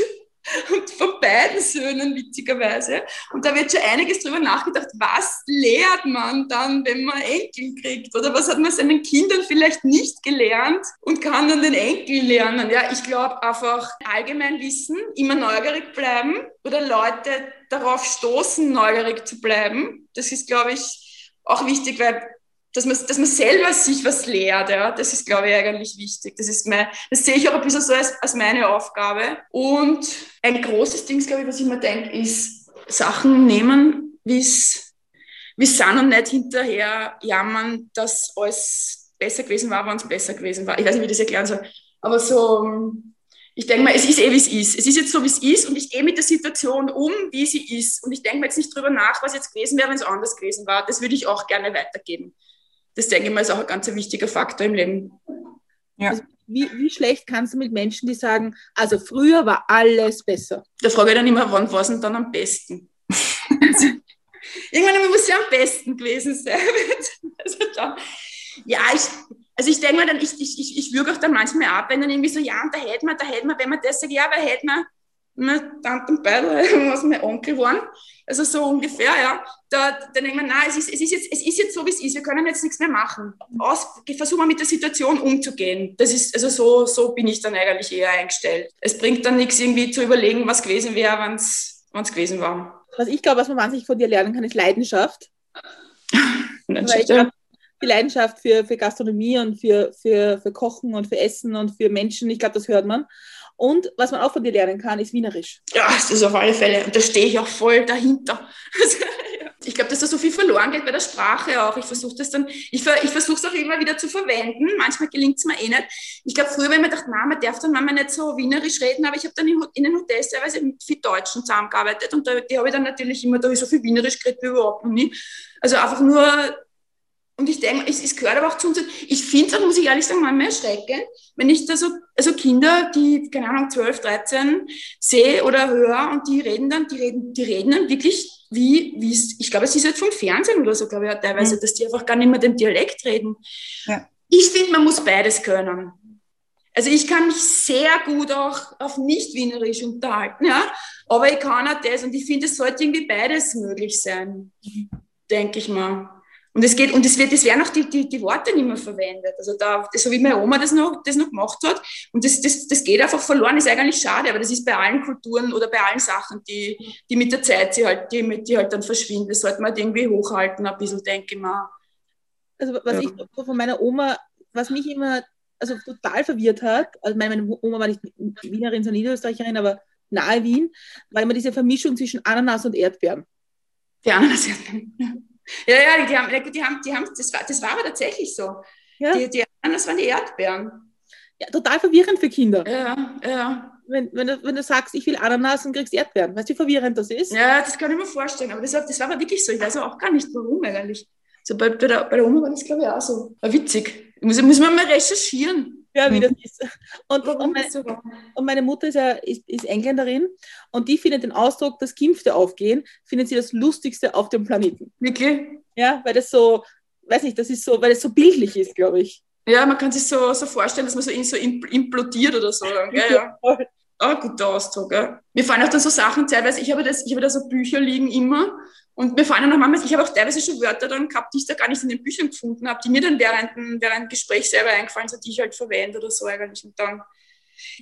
und von beiden Söhnen witzigerweise. Und da wird schon einiges drüber nachgedacht, was lehrt man dann, wenn man Enkel kriegt? Oder was hat man seinen Kindern vielleicht nicht gelernt und kann dann den Enkel lernen? Ja, ich glaube einfach allgemein wissen, immer neugierig bleiben oder Leute darauf stoßen, neugierig zu bleiben. Das ist, glaube ich, auch wichtig, weil dass man, dass man selber sich was lehrt, ja, das ist, glaube ich, eigentlich wichtig. Das ist mein, das sehe ich auch ein bisschen so als, als meine Aufgabe. Und ein großes Ding, glaube ich, was ich mir denke, ist Sachen nehmen, wie es es sind und nicht hinterher jammern, dass alles besser gewesen war, wenn es besser gewesen war. Ich weiß nicht, wie ich das erklären soll. Aber so, ich denke mal, es ist eh, wie es ist. Es ist jetzt so, wie es ist und ich gehe mit der Situation um, wie sie ist. Und ich denke mir jetzt nicht drüber nach, was jetzt gewesen wäre, wenn es anders gewesen war. Das würde ich auch gerne weitergeben das denke ich mal ist auch ein ganz wichtiger Faktor im Leben. Ja. Also wie, wie, schlecht kannst du mit Menschen, die sagen, also früher war alles besser? Da frage ich dann immer, wann war es denn dann am besten? Irgendwann muss es ja am besten gewesen sein. also dann, ja, ich, also ich denke mal dann, ich, ich, ich, ich würge auch dann manchmal ab, wenn dann irgendwie so, ja, und da hätte man, da hätte man, wenn man das sagt, ja, aber hätte man, meine Tante und Beidel, was mein Onkel waren. Also so ungefähr, ja. Da, da denkt man, nein, es ist, es, ist jetzt, es ist jetzt so, wie es ist. Wir können jetzt nichts mehr machen. Aus, versuchen wir mit der Situation umzugehen. Das ist, also so, so bin ich dann eigentlich eher eingestellt. Es bringt dann nichts, irgendwie zu überlegen, was gewesen wäre, wenn es gewesen war. Was ich glaube, was man wahnsinnig von dir lernen kann, ist Leidenschaft. Glaub, die Leidenschaft für, für Gastronomie und für, für, für Kochen und für Essen und für Menschen, ich glaube, das hört man. Und was man auch von dir lernen kann, ist Wienerisch. Ja, das ist auf alle Fälle. Und da stehe ich auch voll dahinter. ich glaube, dass da so viel verloren geht bei der Sprache auch. Ich versuche das dann, ich, ich versuche es auch immer wieder zu verwenden. Manchmal gelingt es mir eh nicht. Ich glaube, früher, wenn man dachte, na, man darf dann manchmal nicht so Wienerisch reden, aber ich habe dann in den Hotels teilweise mit viel Deutschen zusammengearbeitet und da, die habe ich dann natürlich immer, da ich so viel Wienerisch geredet wie überhaupt noch nie. Also einfach nur und ich denke, es, es gehört aber auch zu uns. Ich finde es muss ich ehrlich sagen, manchmal erschreckend, wenn ich da so also Kinder, die, keine Ahnung, 12, 13 sehe oder höre und die reden dann, die reden, die reden dann wirklich wie, wie es, ich glaube, es ist halt vom Fernsehen oder so, glaube ich, teilweise, mhm. dass die einfach gar nicht mehr den Dialekt reden. Ja. Ich finde, man muss beides können. Also ich kann mich sehr gut auch auf Nicht-Wienerisch unterhalten, ja, aber ich kann auch das und ich finde, es sollte irgendwie beides möglich sein, mhm. denke ich mal. Und es geht, und es wird, es werden auch die, die, die Worte nicht mehr verwendet. Also da, so wie meine Oma das noch, das noch gemacht hat. Und das, das, das geht einfach verloren, ist eigentlich schade, aber das ist bei allen Kulturen oder bei allen Sachen, die, die mit der Zeit, sie halt, die, die halt dann verschwinden. Das sollte man halt irgendwie hochhalten, ein bisschen, denke ich mal. Also was ja. ich von meiner Oma, was mich immer also total verwirrt hat, also meine Oma war nicht Wienerin, sondern Niederösterreicherin, aber nahe Wien, war immer diese Vermischung zwischen Ananas und Erdbeeren. Die Ananas-Erdbeeren. Ja, ja, die haben, die haben, die haben das, war, das war aber tatsächlich so. Ja. Die, die, das waren die Erdbeeren. Ja, total verwirrend für Kinder. Ja, ja. Wenn, wenn, du, wenn du sagst, ich will Ananas und kriegst Erdbeeren. Weißt du, wie verwirrend das ist? Ja, das kann ich mir vorstellen. Aber das, das war aber wirklich so. Ich weiß auch gar nicht, warum eigentlich. So bei, bei, der, bei der Oma war das, glaube ich, auch so. War witzig. Muss, muss man mal recherchieren ja, wie das ist. Und, und, meine, und meine, Mutter ist ja ist, ist, Engländerin und die findet den Ausdruck, dass Gimpfte aufgehen, findet sie das Lustigste auf dem Planeten. Wirklich? Ja, weil das so, weiß nicht, das ist so, weil es so bildlich ist, glaube ich. Ja, man kann sich so, so vorstellen, dass man so, in, so implodiert oder so. Ja, ja. ja. Ah, guter Ausdruck. Ja. Mir fallen auch dann so Sachen teilweise, ich habe, das, ich habe da so Bücher liegen immer und mir fallen dann auch manchmal, ich habe auch teilweise schon Wörter dann gehabt, die ich da gar nicht in den Büchern gefunden habe, die mir dann während, während dem Gespräch selber eingefallen sind, die ich halt verwende oder so eigentlich. Und dann,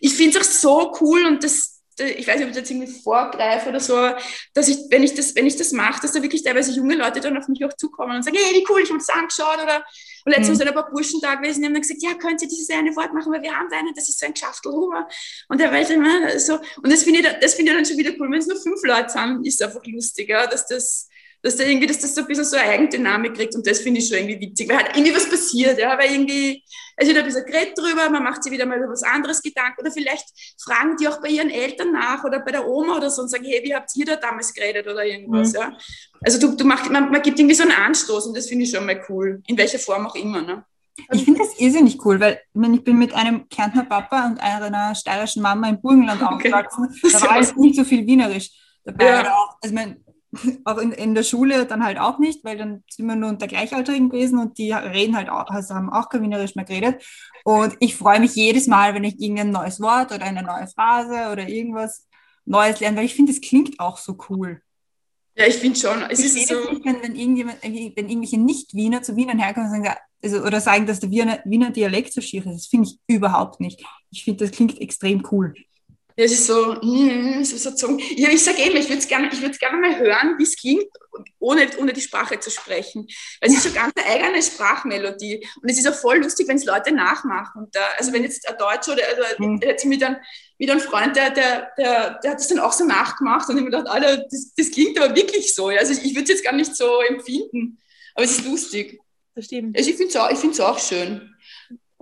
ich finde es auch so cool und das, ich weiß nicht, ob ich jetzt irgendwie vorgreife oder so, dass ich, wenn ich das, wenn ich das mache, dass da wirklich teilweise junge Leute dann auf mich auch zukommen und sagen, hey, wie cool, ich habe das angeschaut oder und letztens mhm. sind ein paar Burschen da gewesen, die haben dann gesagt, ja, könnt ihr dieses eine Wort machen, weil wir haben da einen, das ist so ein Geschaftelhuber. Und der Welt immer so, und das finde ich, das finde ich dann schon wieder cool, wenn es nur fünf Leute sind, ist es einfach lustiger, dass das, dass da irgendwie, dass das so ein bisschen so eine Eigendynamik kriegt und das finde ich schon irgendwie witzig, weil halt irgendwie was passiert, ja, weil irgendwie, es wird ein bisschen geredet drüber, man macht sich wieder mal über was anderes Gedanken oder vielleicht fragen die auch bei ihren Eltern nach oder bei der Oma oder so und sagen, hey, wie habt ihr da damals geredet oder irgendwas, mhm. ja. Also du, du machst, man, man gibt irgendwie so einen Anstoß und das finde ich schon mal cool, in welcher Form auch immer, ne. Ich finde das irrsinnig cool, weil ich, meine, ich bin mit einem Kärntner Papa und einer steirischen Mama im Burgenland okay. aufgewachsen. Da war jetzt nicht so viel Wienerisch dabei. Ja. Auch, also mein, auch in, in der Schule dann halt auch nicht, weil dann sind wir nur unter Gleichaltrigen gewesen und die reden halt auch, also haben auch kein Wienerisch mehr geredet. Und ich freue mich jedes Mal, wenn ich irgendein neues Wort oder eine neue Phrase oder irgendwas Neues lerne, weil ich finde, es klingt auch so cool. Ja, ich finde schon. Es ich ist so. Nicht, wenn, wenn, irgendjemand, wenn irgendwelche Nicht-Wiener zu Wienern herkommen und sagen, also, oder sagen, dass der Wiener, Wiener Dialekt so schier ist. Das finde ich überhaupt nicht. Ich finde, das klingt extrem cool. Es ist so, mm, so, so ja, ich sage eben, ich würde es gerne, gerne mal hören, wie es klingt, ohne, ohne die Sprache zu sprechen. Weil es ist schon ganz eine eigene Sprachmelodie. Und es ist auch voll lustig, wenn es Leute nachmachen. Da, also wenn jetzt ein Deutscher oder also, mhm. jetzt mit einem, mit einem Freund, der, der, der, der hat das dann auch so nachgemacht und ich mir gedacht, Alter, das, das klingt aber wirklich so. Also ich, ich würde es jetzt gar nicht so empfinden. Aber es ist lustig. Das stimmt. Also ich finde es auch, auch schön.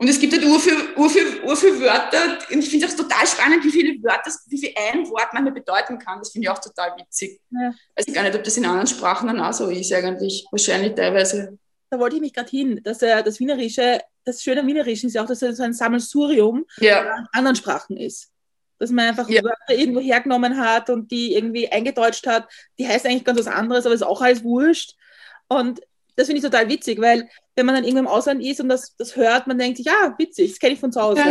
Und es gibt halt ur für, ur für, ur für Wörter. Und ich finde es total spannend, wie viele Wörter, wie viel ein Wort manchmal bedeuten kann. Das finde ich auch total witzig. Ja. Weiß ich gar nicht, ob das in anderen Sprachen dann auch so ist, eigentlich. Wahrscheinlich teilweise. Da wollte ich mich gerade hin, dass äh, das Wienerische, das Schöne am Wienerischen ist ja auch, dass es so ein Sammelsurium ja. an anderen Sprachen ist. Dass man einfach ja. Wörter irgendwo hergenommen hat und die irgendwie eingedeutscht hat. Die heißt eigentlich ganz was anderes, aber ist auch alles wurscht. Und das finde ich total witzig, weil wenn man dann irgendwo im Ausland ist und das, das hört, man denkt sich, ja, witzig, das kenne ich von zu Hause.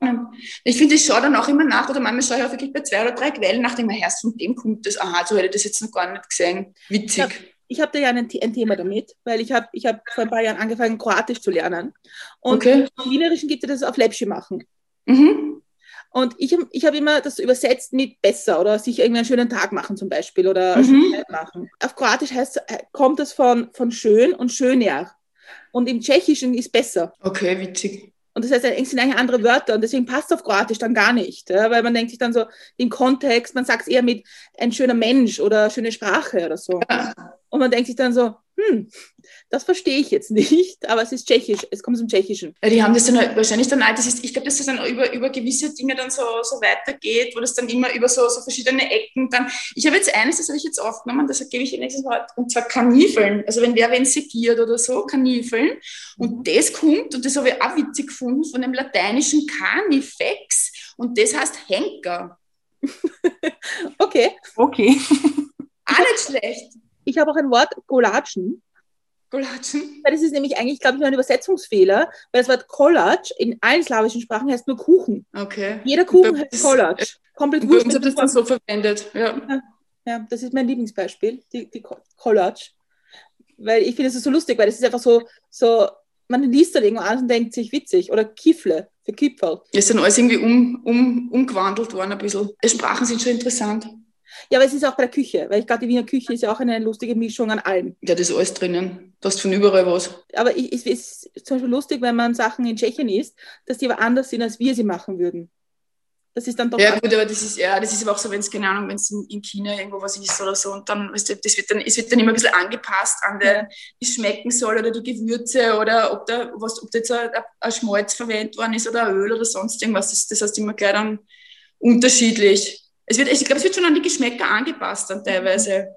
Ja, ich finde, ich schaue dann auch immer nach, oder manchmal schaue ich auch wirklich bei zwei oder drei Quellen nach, dem erst von dem kommt das, aha, so hätte ich das jetzt noch gar nicht gesehen. Witzig. Ich habe hab da ja ein, ein, Thema damit, weil ich habe ich hab vor ein paar Jahren angefangen, Kroatisch zu lernen. Und okay. im Wienerischen gibt es das auf Läppschi machen. Mhm. Und ich, ich habe immer das übersetzt mit besser oder sich irgendwie einen schönen Tag machen zum Beispiel oder mhm. machen. Auf Kroatisch heißt, kommt das von, von schön und schöner. Und im Tschechischen ist besser. Okay, witzig. Und das heißt, es sind eigentlich andere Wörter und deswegen passt es auf Kroatisch dann gar nicht. Ja? Weil man denkt sich dann so, im Kontext, man sagt es eher mit ein schöner Mensch oder schöne Sprache oder so. Ja. Und man denkt sich dann so, hm, das verstehe ich jetzt nicht, aber es ist tschechisch, es kommt zum Tschechischen. Ja, die haben das dann halt wahrscheinlich dann, das ist, ich glaube, dass das dann über, über gewisse Dinge dann so, so weitergeht, wo das dann immer über so, so verschiedene Ecken dann, ich habe jetzt eines, das habe ich jetzt aufgenommen, das gebe ich nächstes Mal, und zwar Kanifeln, also wenn wer wen segiert oder so, Kanifeln, und das kommt, und das habe ich auch witzig gefunden, von dem lateinischen Carnifex, und das heißt Henker. okay. Okay. Auch nicht schlecht. Ich habe auch ein Wort, Golatschen. Golatschen. Weil das ist nämlich eigentlich, glaube ich, nur ein Übersetzungsfehler, weil das Wort Kolatsch in allen slawischen Sprachen heißt nur Kuchen. Okay. Jeder Kuchen Bei heißt uns- Kolatsch. Komplett Bei wurscht. uns habe das dann so verwendet. Ja. Ja, das ist mein Lieblingsbeispiel, die, die Ko- Kolatsch. Weil ich finde es so lustig, weil es ist einfach so, so, man liest dann irgendwo an und denkt sich witzig. Oder Kifle für Kipferl. Ist dann alles irgendwie um, um, umgewandelt worden ein bisschen. Die Sprachen sind schon interessant. Ja, aber es ist auch bei der Küche, weil ich glaube, die Wiener Küche ist ja auch eine lustige Mischung an allem. Ja, das ist alles drinnen. Du hast von überall was. Aber ich, es ist zum Beispiel lustig, wenn man Sachen in Tschechien isst, dass die aber anders sind, als wir sie machen würden. Das ist dann doch Ja, gut, aber das ist, ja, das ist aber auch so, wenn es, keine Ahnung, wenn es in, in China irgendwo was ist oder so und dann, weißt du, das wird dann, es wird dann immer ein bisschen angepasst an den, wie es schmecken soll oder die Gewürze oder ob da was, ob da jetzt ein, ein Schmalz verwendet worden ist oder ein Öl oder sonst irgendwas. Das, das heißt immer gleich dann unterschiedlich. Es wird, ich glaube, es wird schon an die Geschmäcker angepasst dann teilweise.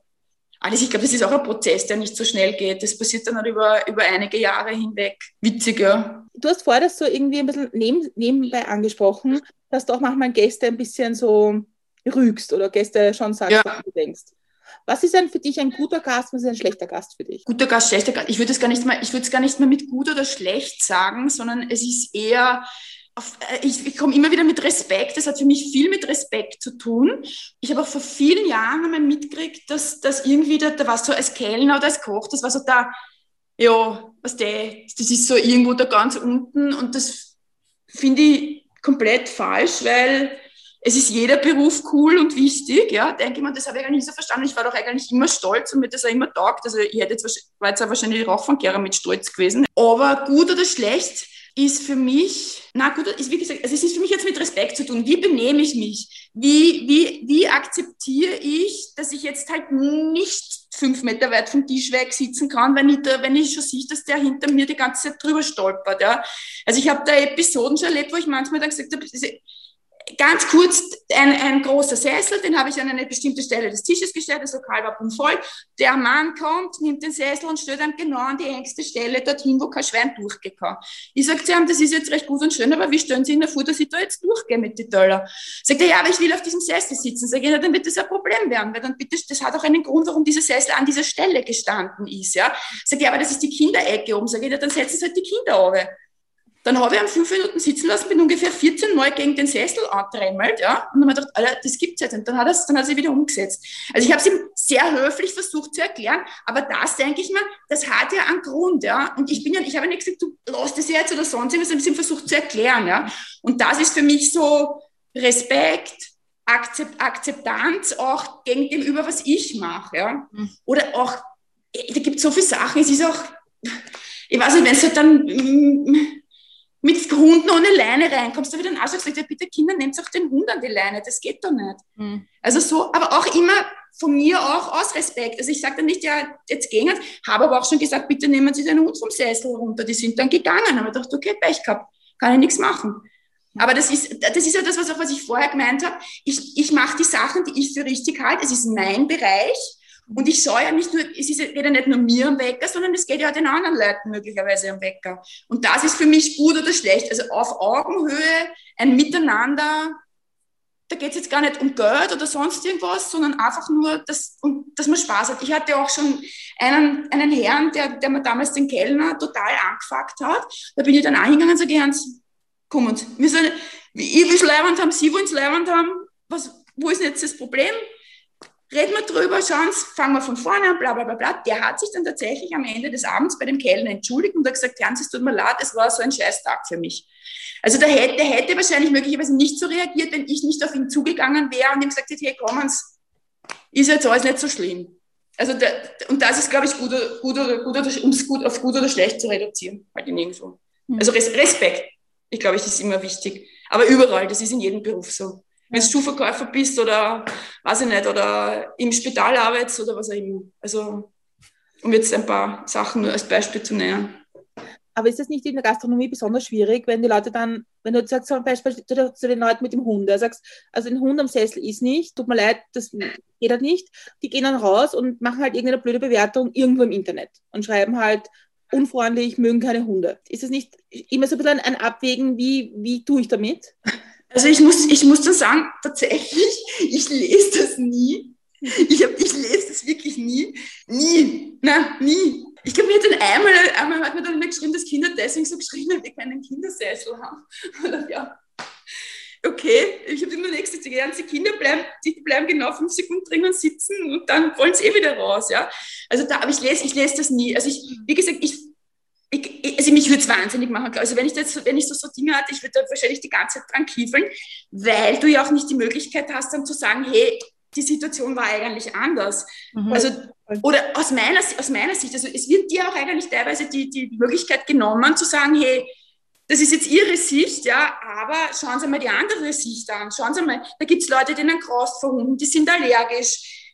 Alles, ich glaube, das ist auch ein Prozess, der nicht so schnell geht. Das passiert dann halt über, über einige Jahre hinweg. Witzig, ja. Du hast vorher das so irgendwie ein bisschen neben, nebenbei angesprochen, dass du auch manchmal Gäste ein bisschen so rügst oder Gäste schon sagst, Ja. was du denkst. Was ist denn für dich ein guter Gast, was ist ein schlechter Gast für dich? guter Gast, schlechter Gast. Ich würde es gar nicht mal, ich würde es gar nicht mal mit gut oder schlecht sagen, sondern es ist eher, auf, äh, ich, ich komme immer wieder mit Respekt. Das hat für mich viel mit Respekt zu tun. Ich habe auch vor vielen Jahren einmal mitgekriegt, dass, dass irgendwie, da, da warst du als Kellner oder als Koch, das war so da, ja, was der, das ist so irgendwo da ganz unten und das finde ich komplett falsch, weil es ist jeder Beruf cool und wichtig, ja, denke ich mal, das habe ich eigentlich nicht so verstanden. Ich war doch eigentlich immer stolz und mir das auch immer taugt. Also ich hätte jetzt, war jetzt auch wahrscheinlich Rauchfangkehrer mit stolz gewesen. Aber gut oder schlecht ist für mich, na gut, ist wie gesagt, also es ist für mich jetzt mit Respekt zu tun. Wie benehme ich mich? Wie, wie, wie akzeptiere ich, dass ich jetzt halt nicht fünf Meter weit vom Tisch weg sitzen kann, wenn ich, da, wenn ich schon sehe, dass der hinter mir die ganze Zeit drüber stolpert. Ja? Also ich habe da Episoden schon erlebt, wo ich manchmal dann gesagt habe, ganz kurz ein, ein großer Sessel, den habe ich an eine bestimmte Stelle des Tisches gestellt, das Lokal war voll. Der Mann kommt, nimmt den Sessel und stellt dann genau an die engste Stelle dorthin, wo kein Schwein durchgehen kann. Ich sage zu ihm, das ist jetzt recht gut und schön, aber wie stellen Sie Ihnen vor, dass ich da jetzt durchgehe mit den Teller? Sagt er, ja, aber ich will auf diesem Sessel sitzen. Sag ich, ja, dann wird das ein Problem werden, weil dann bitte, das hat auch einen Grund, warum dieser Sessel an dieser Stelle gestanden ist. Ja? Sagt er, ja, aber das ist die Kinderecke oben. Sag ich, ja, dann setzen Sie halt die Kinder runter. Dann habe ich ihn fünf Minuten sitzen lassen, bin ungefähr 14 Mal gegen den Sessel antremmelt, ja. Und dann habe ich gedacht, Alter, das gibt's jetzt nicht. Dann hat er dann hat sich wieder umgesetzt. Also ich habe es ihm sehr höflich versucht zu erklären, aber das denke ich mir, das hat ja einen Grund, ja. Und ich bin ja, ich habe ja nicht gesagt, du lass das jetzt oder sonst irgendwas, ich habe es ihm versucht zu erklären, ja. Und das ist für mich so Respekt, Akzept, Akzeptanz auch gegen dem über, was ich mache, ja. Mhm. Oder auch, da gibt es so viele Sachen, es ist auch, ich weiß nicht, wenn es halt dann mm, mit Hunden ohne Leine reinkommst, da dann auch so gesagt, ja, bitte Kinder, nehmt auch den Hund an die Leine, das geht doch nicht. Mhm. Also so, aber auch immer von mir auch aus Respekt. Also ich sage dann nicht, ja, jetzt gehen es, habe aber auch schon gesagt, bitte nehmen Sie den Hund vom Sessel runter. Die sind dann gegangen. Aber ich dachte, okay, Pech gehabt, kann ich nichts machen. Aber das ist, das ist ja das, was, auch, was ich vorher gemeint habe. Ich, ich mache die Sachen, die ich für richtig halte. Es ist mein Bereich. Und ich schaue ja nicht nur, es ist geht ja nicht nur mir am Wecker, sondern es geht ja auch den anderen Leuten möglicherweise am Wecker. Und das ist für mich gut oder schlecht. Also auf Augenhöhe, ein Miteinander, da geht es jetzt gar nicht um Geld oder sonst irgendwas, sondern einfach nur, dass, und, dass man Spaß hat. Ich hatte auch schon einen, einen Herrn, der, der mir damals den Kellner total angefuckt hat. Da bin ich dann auch hingegangen und sage, Hans, kommen Sie. Wir sollen, ich will es leibend haben, Sie wollen es leibend haben. Was, wo ist denn jetzt das Problem? Reden wir drüber, schauen Sie, fangen wir von vorne an, bla bla bla bla. Der hat sich dann tatsächlich am Ende des Abends bei dem Kellner entschuldigt und hat gesagt, Hans, es tut mir leid, es war so ein Scheißtag für mich. Also der hätte, der hätte wahrscheinlich möglicherweise nicht so reagiert, wenn ich nicht auf ihn zugegangen wäre und ihm gesagt hätte, hey, kommen Sie, ist jetzt alles nicht so schlimm. Also der, und das ist, glaube ich, gut, oder- gut, oder- gut, oder- um es gut, auf gut oder schlecht zu reduzieren, halt in irgendwo. Hm. Also Res Respekt, ich glaube, ist immer wichtig. Aber überall, das ist in jedem Beruf so. Wenn du Schuhverkäufer bist oder, weiß ich nicht, oder im Spital arbeitest oder was auch immer. Also um jetzt ein paar Sachen nur als Beispiel zu nennen. Aber ist das nicht in der Gastronomie besonders schwierig, wenn die Leute dann, wenn du sagst zum Beispiel zu, den Leuten mit dem Hund, sagst, also ein Hund am Sessel ist nicht, tut mir leid, das geht halt nicht. Die gehen dann raus und machen halt irgendeine blöde Bewertung irgendwo im Internet und schreiben halt, unfreundlich, mögen keine Hunde. Ist es nicht immer so ein bisschen ein Abwägen, wie, wie tue ich damit? Also ich muss, ich muss da sagen, tatsächlich, ich lese das nie. Ich, hab, ich lese das wirklich nie. Nie. Na, nie. Ich glaube, mir hat dann einmal, einmal hat mir dann immer geschrieben, dass Kinder deswegen so geschrieben haben, wir keinen Kindersessel haben. Ja. Okay, ich habe immer nächstes die Kinder bleiben, die bleiben genau fünf Sekunden drinnen sitzen und dann wollen sie eh wieder raus, ja. Also da, aber ich lese, ich lese das nie. Also ich, wie gesagt, ich, ich, also mich würde es wahnsinnig machen. Also wenn ich, das, wenn ich so, so Dinge hatte, ich würde da wahrscheinlich die ganze Zeit dran kiefeln, weil du ja auch nicht die Möglichkeit hast, dann zu sagen, hey, die Situation war eigentlich anders. Mhm. Also, oder aus meiner, aus meiner Sicht, also es wird dir auch eigentlich teilweise die, die Möglichkeit genommen, zu sagen, hey, das ist jetzt Ihre Sicht, ja, aber schauen Sie mal die andere Sicht an. Schauen Sie mal, da gibt es Leute, denen graust vor Hunden, die sind allergisch.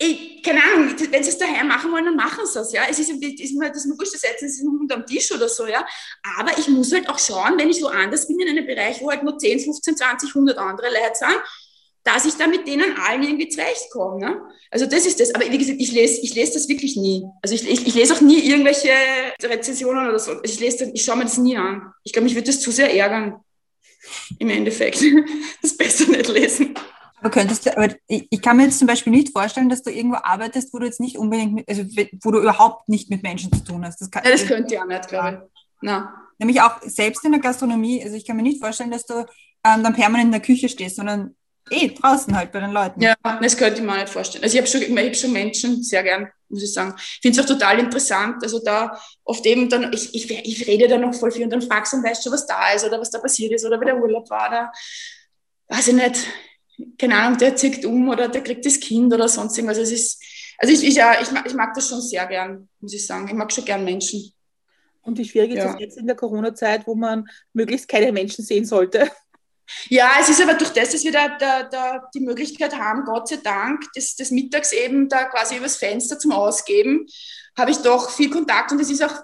Ich, keine Ahnung, wenn sie es daheim machen wollen, dann machen sie es, ja. Es ist, ist mir, das ist mir wurscht, setzen sie am Tisch oder so, ja. Aber ich muss halt auch schauen, wenn ich woanders bin, in einem Bereich, wo halt nur 10, 15, 20, 100 andere Leute sind, dass ich da mit denen allen irgendwie zurechtkomme. Ne? Also das ist das. Aber wie gesagt, ich lese, ich lese das wirklich nie. Also ich, ich, ich lese auch nie irgendwelche Rezensionen oder so. Ich, lese, ich schaue mir das nie an. Ich glaube, mich würde das zu sehr ärgern. Im Endeffekt. Das besser nicht lesen. Aber könntest du, aber ich kann mir jetzt zum Beispiel nicht vorstellen, dass du irgendwo arbeitest, wo du jetzt nicht unbedingt, mit, also wo du überhaupt nicht mit Menschen zu tun hast. Das, kann, ja, das könnte ich auch nicht, glaube ich. Na. Nämlich auch selbst in der Gastronomie, also ich kann mir nicht vorstellen, dass du ähm, dann permanent in der Küche stehst, sondern eh draußen halt bei den Leuten. Ja, das könnte ich mir nicht vorstellen. Also ich habe schon, ich hab schon Menschen sehr gern, muss ich sagen. Ich finde es auch total interessant. Also da oft eben dann, ich, ich, ich rede da noch voll viel und dann fragst du, weißt du, was da ist oder was da passiert ist oder wie der Urlaub war. Da weiß ich nicht, keine Ahnung, der zieht um oder der kriegt das Kind oder sonst irgendwas. Also, es ist, also ich, ich, ja, ich, mag, ich mag das schon sehr gern, muss ich sagen. Ich mag schon gern Menschen. Und wie schwierig ist es jetzt in der Corona-Zeit, wo man möglichst keine Menschen sehen sollte? Ja, es ist aber durch das, dass wir da, da, da die Möglichkeit haben, Gott sei Dank, das, das mittags eben da quasi übers Fenster zum Ausgeben, habe ich doch viel Kontakt und es ist auch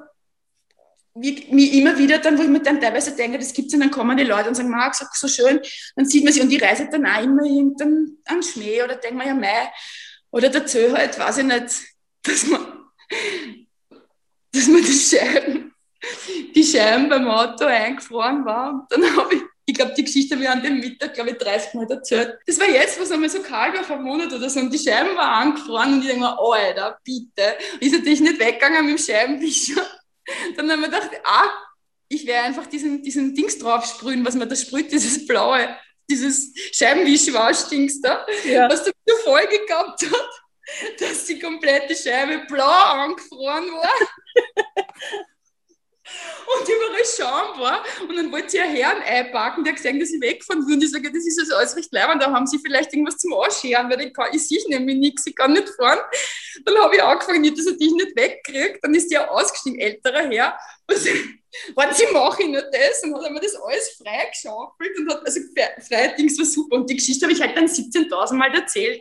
wie, immer wieder dann, wo ich mir dann teilweise denke, das gibt es dann kommen die Leute und sagen, Marc, so, so schön, dann sieht man sie und die reisen dann auch immer irgendeinen an Schmäh oder denkt man ja, mei, oder dazu halt, weiß ich nicht, dass man, dass man die Scheiben, die Scheiben beim Auto eingefroren war und dann habe ich ich glaube, die Geschichte ich an dem Mittag, glaube ich, 30 Mal erzählt. Das war jetzt, was einmal so kalt war, vor einem Monat oder so, und die Scheiben waren angefroren und ich denke mir, Alter, bitte. ist natürlich nicht weggegangen mit dem Scheibenwischer. Dann haben wir gedacht, ah, ich werde einfach diesen, diesen Dings drauf sprühen, was man da sprüht, dieses blaue, dieses Scheibenwischwasch-Dings da, ja. was da so voll gehabt hat, dass die komplette Scheibe blau angefroren war. und überall war. Und dann wollte sie ein Herrn einpacken, der gesehen, dass ich wegfahren will. Und ich sage, das ist also alles recht leibend, da haben sie vielleicht irgendwas zum Ausscheren, weil ich, kann, ich sehe nämlich nichts, ich kann nicht fahren. Dann habe ich angefangen, dass er dich nicht wegkriegt. Dann ist der ausgestiegen, älterer Herr. Was, Warte, sie mache ich nur das und hat mir das alles freigeschaufelt und hat, also Freidings war super. Und die Geschichte habe ich halt dann 17.000 Mal erzählt.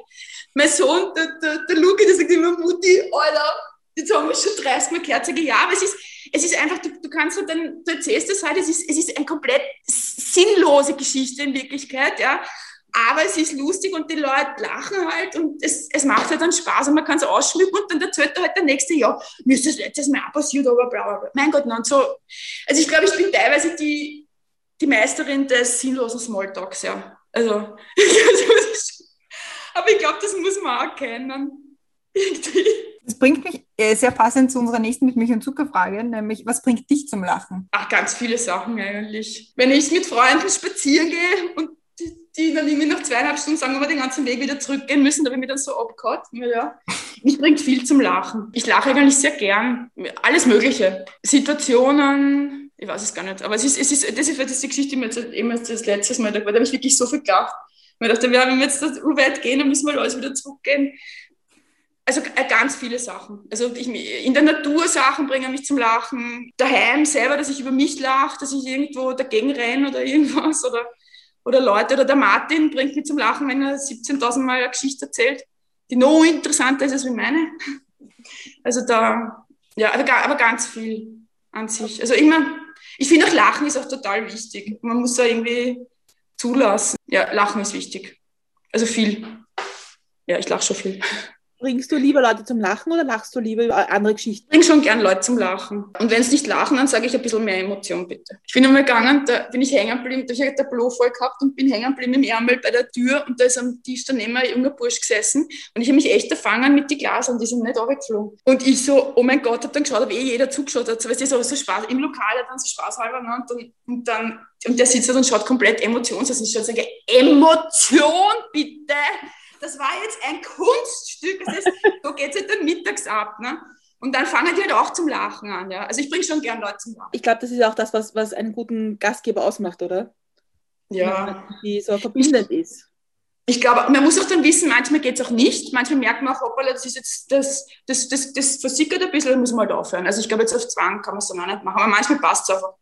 Mein Sohn, der, der, der Luki, der sagt immer, Mutti, Alter, jetzt haben wir schon 30 Mal gehört, sage ja, aber es ist, es ist einfach, du, du kannst halt dann, du erzählst das halt, es ist, es ist eine komplett sinnlose Geschichte in Wirklichkeit, ja. Aber es ist lustig und die Leute lachen halt und es, es macht halt dann Spaß und man kann es ausschmücken und dann erzählt er halt der nächste, ja, mir ist das letztes Mal auch passiert, aber bla, bla, bla. Mein Gott, nein, so. Also ich glaube, ich bin teilweise die, die Meisterin des sinnlosen Smalltalks, ja. Also, aber ich glaube, das muss man auch kennen. Das bringt mich äh, sehr passend zu unserer nächsten mit Milch und Zuckerfrage, nämlich was bringt dich zum Lachen? Ach, ganz viele Sachen eigentlich. Wenn ich mit Freunden spazieren gehe und die, die dann irgendwie nach zweieinhalb Stunden sagen, ob wir den ganzen Weg wieder zurückgehen müssen, da bin ich dann so abgehauen. Ja. Mich bringt viel zum Lachen. Ich lache eigentlich sehr gern. Alles Mögliche. Situationen, ich weiß es gar nicht, aber es ist, es ist, das ist, die Geschichte, die mir jetzt eben das letzte Mal, da habe ich wirklich so viel gelacht. Ich dachte, wenn wir jetzt so weit gehen, dann müssen wir alles wieder zurückgehen also äh, ganz viele Sachen. Also ich, in der Natur Sachen bringen mich zum Lachen. Daheim selber, dass ich über mich lache, dass ich irgendwo dagegen renne oder irgendwas. Oder, oder Leute, oder der Martin bringt mich zum Lachen, wenn er 17.000 Mal eine Geschichte erzählt, die noch interessanter ist als meine. Also da, ja, aber ganz viel an sich. Also immer, ich finde auch Lachen ist auch total wichtig. Man muss da irgendwie zulassen. Ja, Lachen ist wichtig. Also viel. Ja, ich lache schon viel. Bringst du lieber Leute zum Lachen oder lachst du lieber über andere Geschichten? Ich bringe schon gern Leute zum Lachen. Und wenn es nicht lachen, dann sage ich ein bisschen mehr Emotion, bitte. Ich bin einmal gegangen, da bin ich hängen geblieben, da habe ich ein Tableau voll gehabt und bin hängen geblieben im Ärmel bei der Tür und da ist am Tisch daneben ein junger Bursch gesessen und ich habe mich echt erfangen mit die Glasern, die sind nicht runtergeflogen. Und ich so, oh mein Gott, habe dann geschaut, ob eh jeder zugeschaut hat. So, weißt du, so, so Spaß, im Lokal hat dann so spaßhalber, ne? und, und dann, und der sitzt da und schaut komplett emotionslos und ich sage, Emotion, bitte! Das war jetzt ein Kunststück, das ist, so geht es halt dann mittags ab, ne? Und dann fangen die halt auch zum Lachen an, ja. Also ich bringe schon gern Leute zum Lachen. Ich glaube, das ist auch das, was, was einen guten Gastgeber ausmacht, oder? Ja. Die so verbindend ist. Ich glaube, man muss auch dann wissen, manchmal geht es auch nicht. Manchmal merkt man auch, hoppala, das ist jetzt, das, das, das, das versickert ein bisschen, muss man halt aufhören. Also ich glaube, jetzt auf Zwang kann man es dann auch nicht machen. Aber manchmal passt es einfach.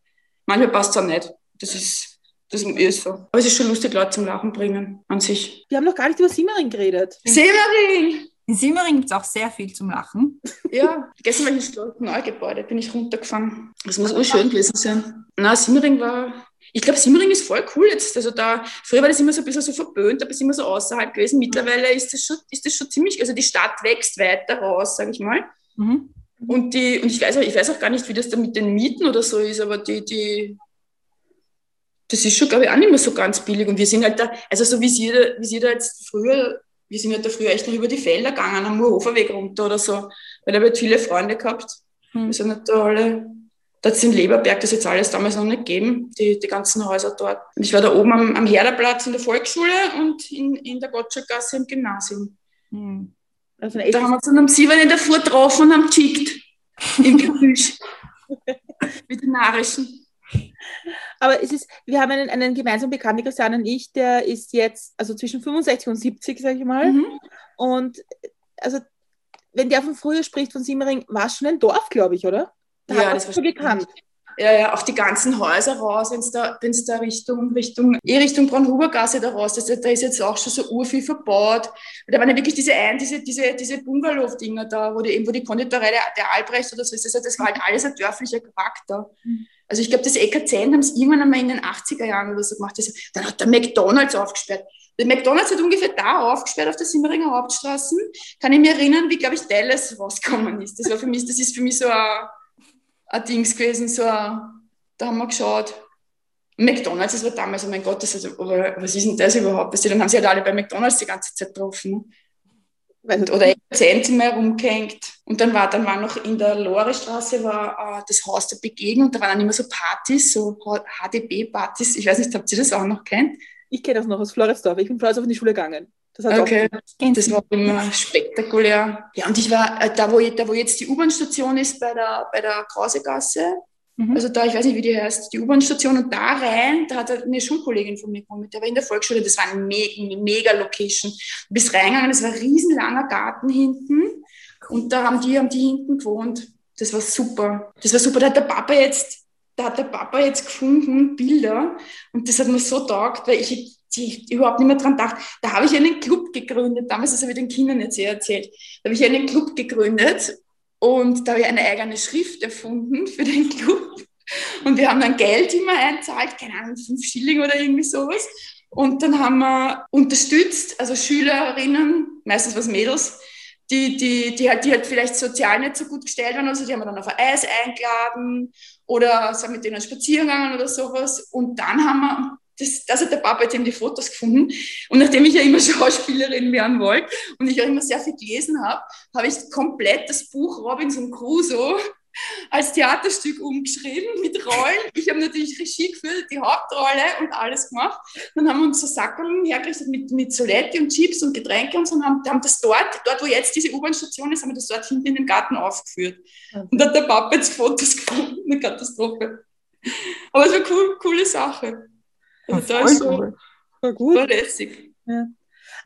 Manchmal passt es auch nicht. Das ist, das ist so. Aber es ist schon lustig, Leute zum Lachen bringen an sich. Wir haben noch gar nicht über Simmering geredet. Severing! In Simmering gibt es auch sehr viel zum Lachen. Ja, gestern war ich im Neugebäude, bin ich runtergefahren. Das muss urschön gewesen sein. Na, Simmering war, ich glaube, Simmering ist voll cool jetzt. Also da, früher war das immer so ein bisschen so verböhnt, da ist immer so außerhalb gewesen. Mittlerweile ist das schon, ist das schon ziemlich, also die Stadt wächst weiter raus, sage ich mal. Mhm. Und, die, und ich, weiß auch, ich weiß auch gar nicht, wie das da mit den Mieten oder so ist, aber die, die, das ist schon, glaube ich, auch nicht mehr so ganz billig. Und wir sind halt da, also so wie sie da, wie sie da jetzt früher, wir sind halt da früher echt noch über die Felder gegangen, am Murhoferweg runter oder so, weil da habe ich viele Freunde gehabt. Hm. Wir sind halt da alle, da hat es in Leberberg das jetzt alles damals noch nicht gegeben, die, die ganzen Häuser dort. Und ich war da oben am, am Herderplatz in der Volksschule und in, in der Gottschalkgasse im Gymnasium. Hm. Also Da haben wir uns dann um sieben in der Früh getroffen und haben geschickt. Im Gebüsch. Mit den Narischen. Aber es ist, wir haben einen, einen gemeinsamen Bekannten, Christian und ich, der ist jetzt, also zwischen 65 und 70, sage ich mal. Mhm. Und also, wenn der von früher spricht, von Simmering, war es schon ein Dorf, glaube ich, oder? Da Ja, das schon gekannt. Ja, ja, auch die ganzen Häuser raus, wenn es da, wenn's da Richtung, Richtung, eh Richtung Braunhubergasse da raus, das, da ist jetzt auch schon so urviel verbaut. Da waren ja wirklich diese ein, diese, diese, diese Bungalow-Dinger da, wo die, eben, wo die Konditorei der, der Albrecht oder so ist, das, das war halt alles ein dörflicher Charakter. Mhm. Also ich glaube, das EKZ haben es irgendwann einmal in den 80er Jahren oder so gemacht. Das, dann hat der McDonalds aufgesperrt. Der McDonalds hat ungefähr da aufgesperrt auf der Simmeringer Hauptstraße. Kann ich mich erinnern, wie, glaube ich, Dallas rausgekommen ist. Das war für mich, das ist für mich so ein, ein Dings gewesen, so ein, da haben wir geschaut. McDonalds, das war damals, oh mein Gott, das aber was ist denn das überhaupt? Dann haben sie halt alle bei McDonalds die ganze Zeit getroffen. Nicht. oder sind wir rumgehängt. Und dann war, dann war noch in der Lorestraße war äh, das Haus der Begegnung, da waren dann immer so Partys, so HDB-Partys. Ich weiß nicht, habt ihr das auch noch kennt? Ich kenne das noch aus Floridsdorf. Ich bin Floridsdorf in die Schule gegangen. Das Okay. Das war immer spektakulär. Ja, und ich war äh, da, wo, da, wo jetzt die U-Bahn-Station ist, bei der, bei der Krausegasse. Mhm. Also da, ich weiß nicht, wie die heißt, die U-Bahn-Station. Und da rein, da hat eine Schulkollegin von mir gewohnt, mit der war in der Volksschule. Das war eine me mega Location. Du bist reingegangen, das war ein riesenlanger Garten hinten. Und da haben die, haben die hinten gewohnt. Das war super. Das war super. Da hat der Papa jetzt, da hat der Papa jetzt gefunden, Bilder. Und das hat mir so taugt, weil ich die überhaupt nicht mehr dran gedacht. Da habe ich einen Club gegründet. Damals, das habe ich den Kindern jetzt erzählt. Da habe ich einen Club gegründet und da habe ich eine eigene Schrift erfunden für den Club. Und wir haben dann Geld immer einzahlt, keine Ahnung, fünf Schilling oder irgendwie sowas. Und dann haben wir unterstützt, also Schülerinnen, meistens was Mädels, die, die, die, halt, die halt vielleicht sozial nicht so gut gestellt waren, also die haben wir dann auf ein Eis eingeladen oder sind mit denen spazieren gegangen oder sowas. Und dann haben wir, das, das hat der Papa jetzt eben die Fotos gefunden. Und nachdem ich ja immer Schauspielerin werden wollte und ich auch immer sehr viel gelesen habe, habe ich komplett das Buch Robinson Crusoe als Theaterstück umgeschrieben mit Rollen. Ich habe natürlich Regie geführt, die Hauptrolle und alles gemacht. Dann haben wir uns so Sackeln hergerichtet mit, mit Soletti und Chips und Getränke und so und haben, haben das dort, dort wo jetzt diese U-Bahn-Station ist, haben wir das dort hinten in dem Garten aufgeführt. Und da hat der Papa jetzt Fotos gefunden, eine Katastrophe. Aber es war eine cool, coole Sache. Also da ist so, gut. war lässig.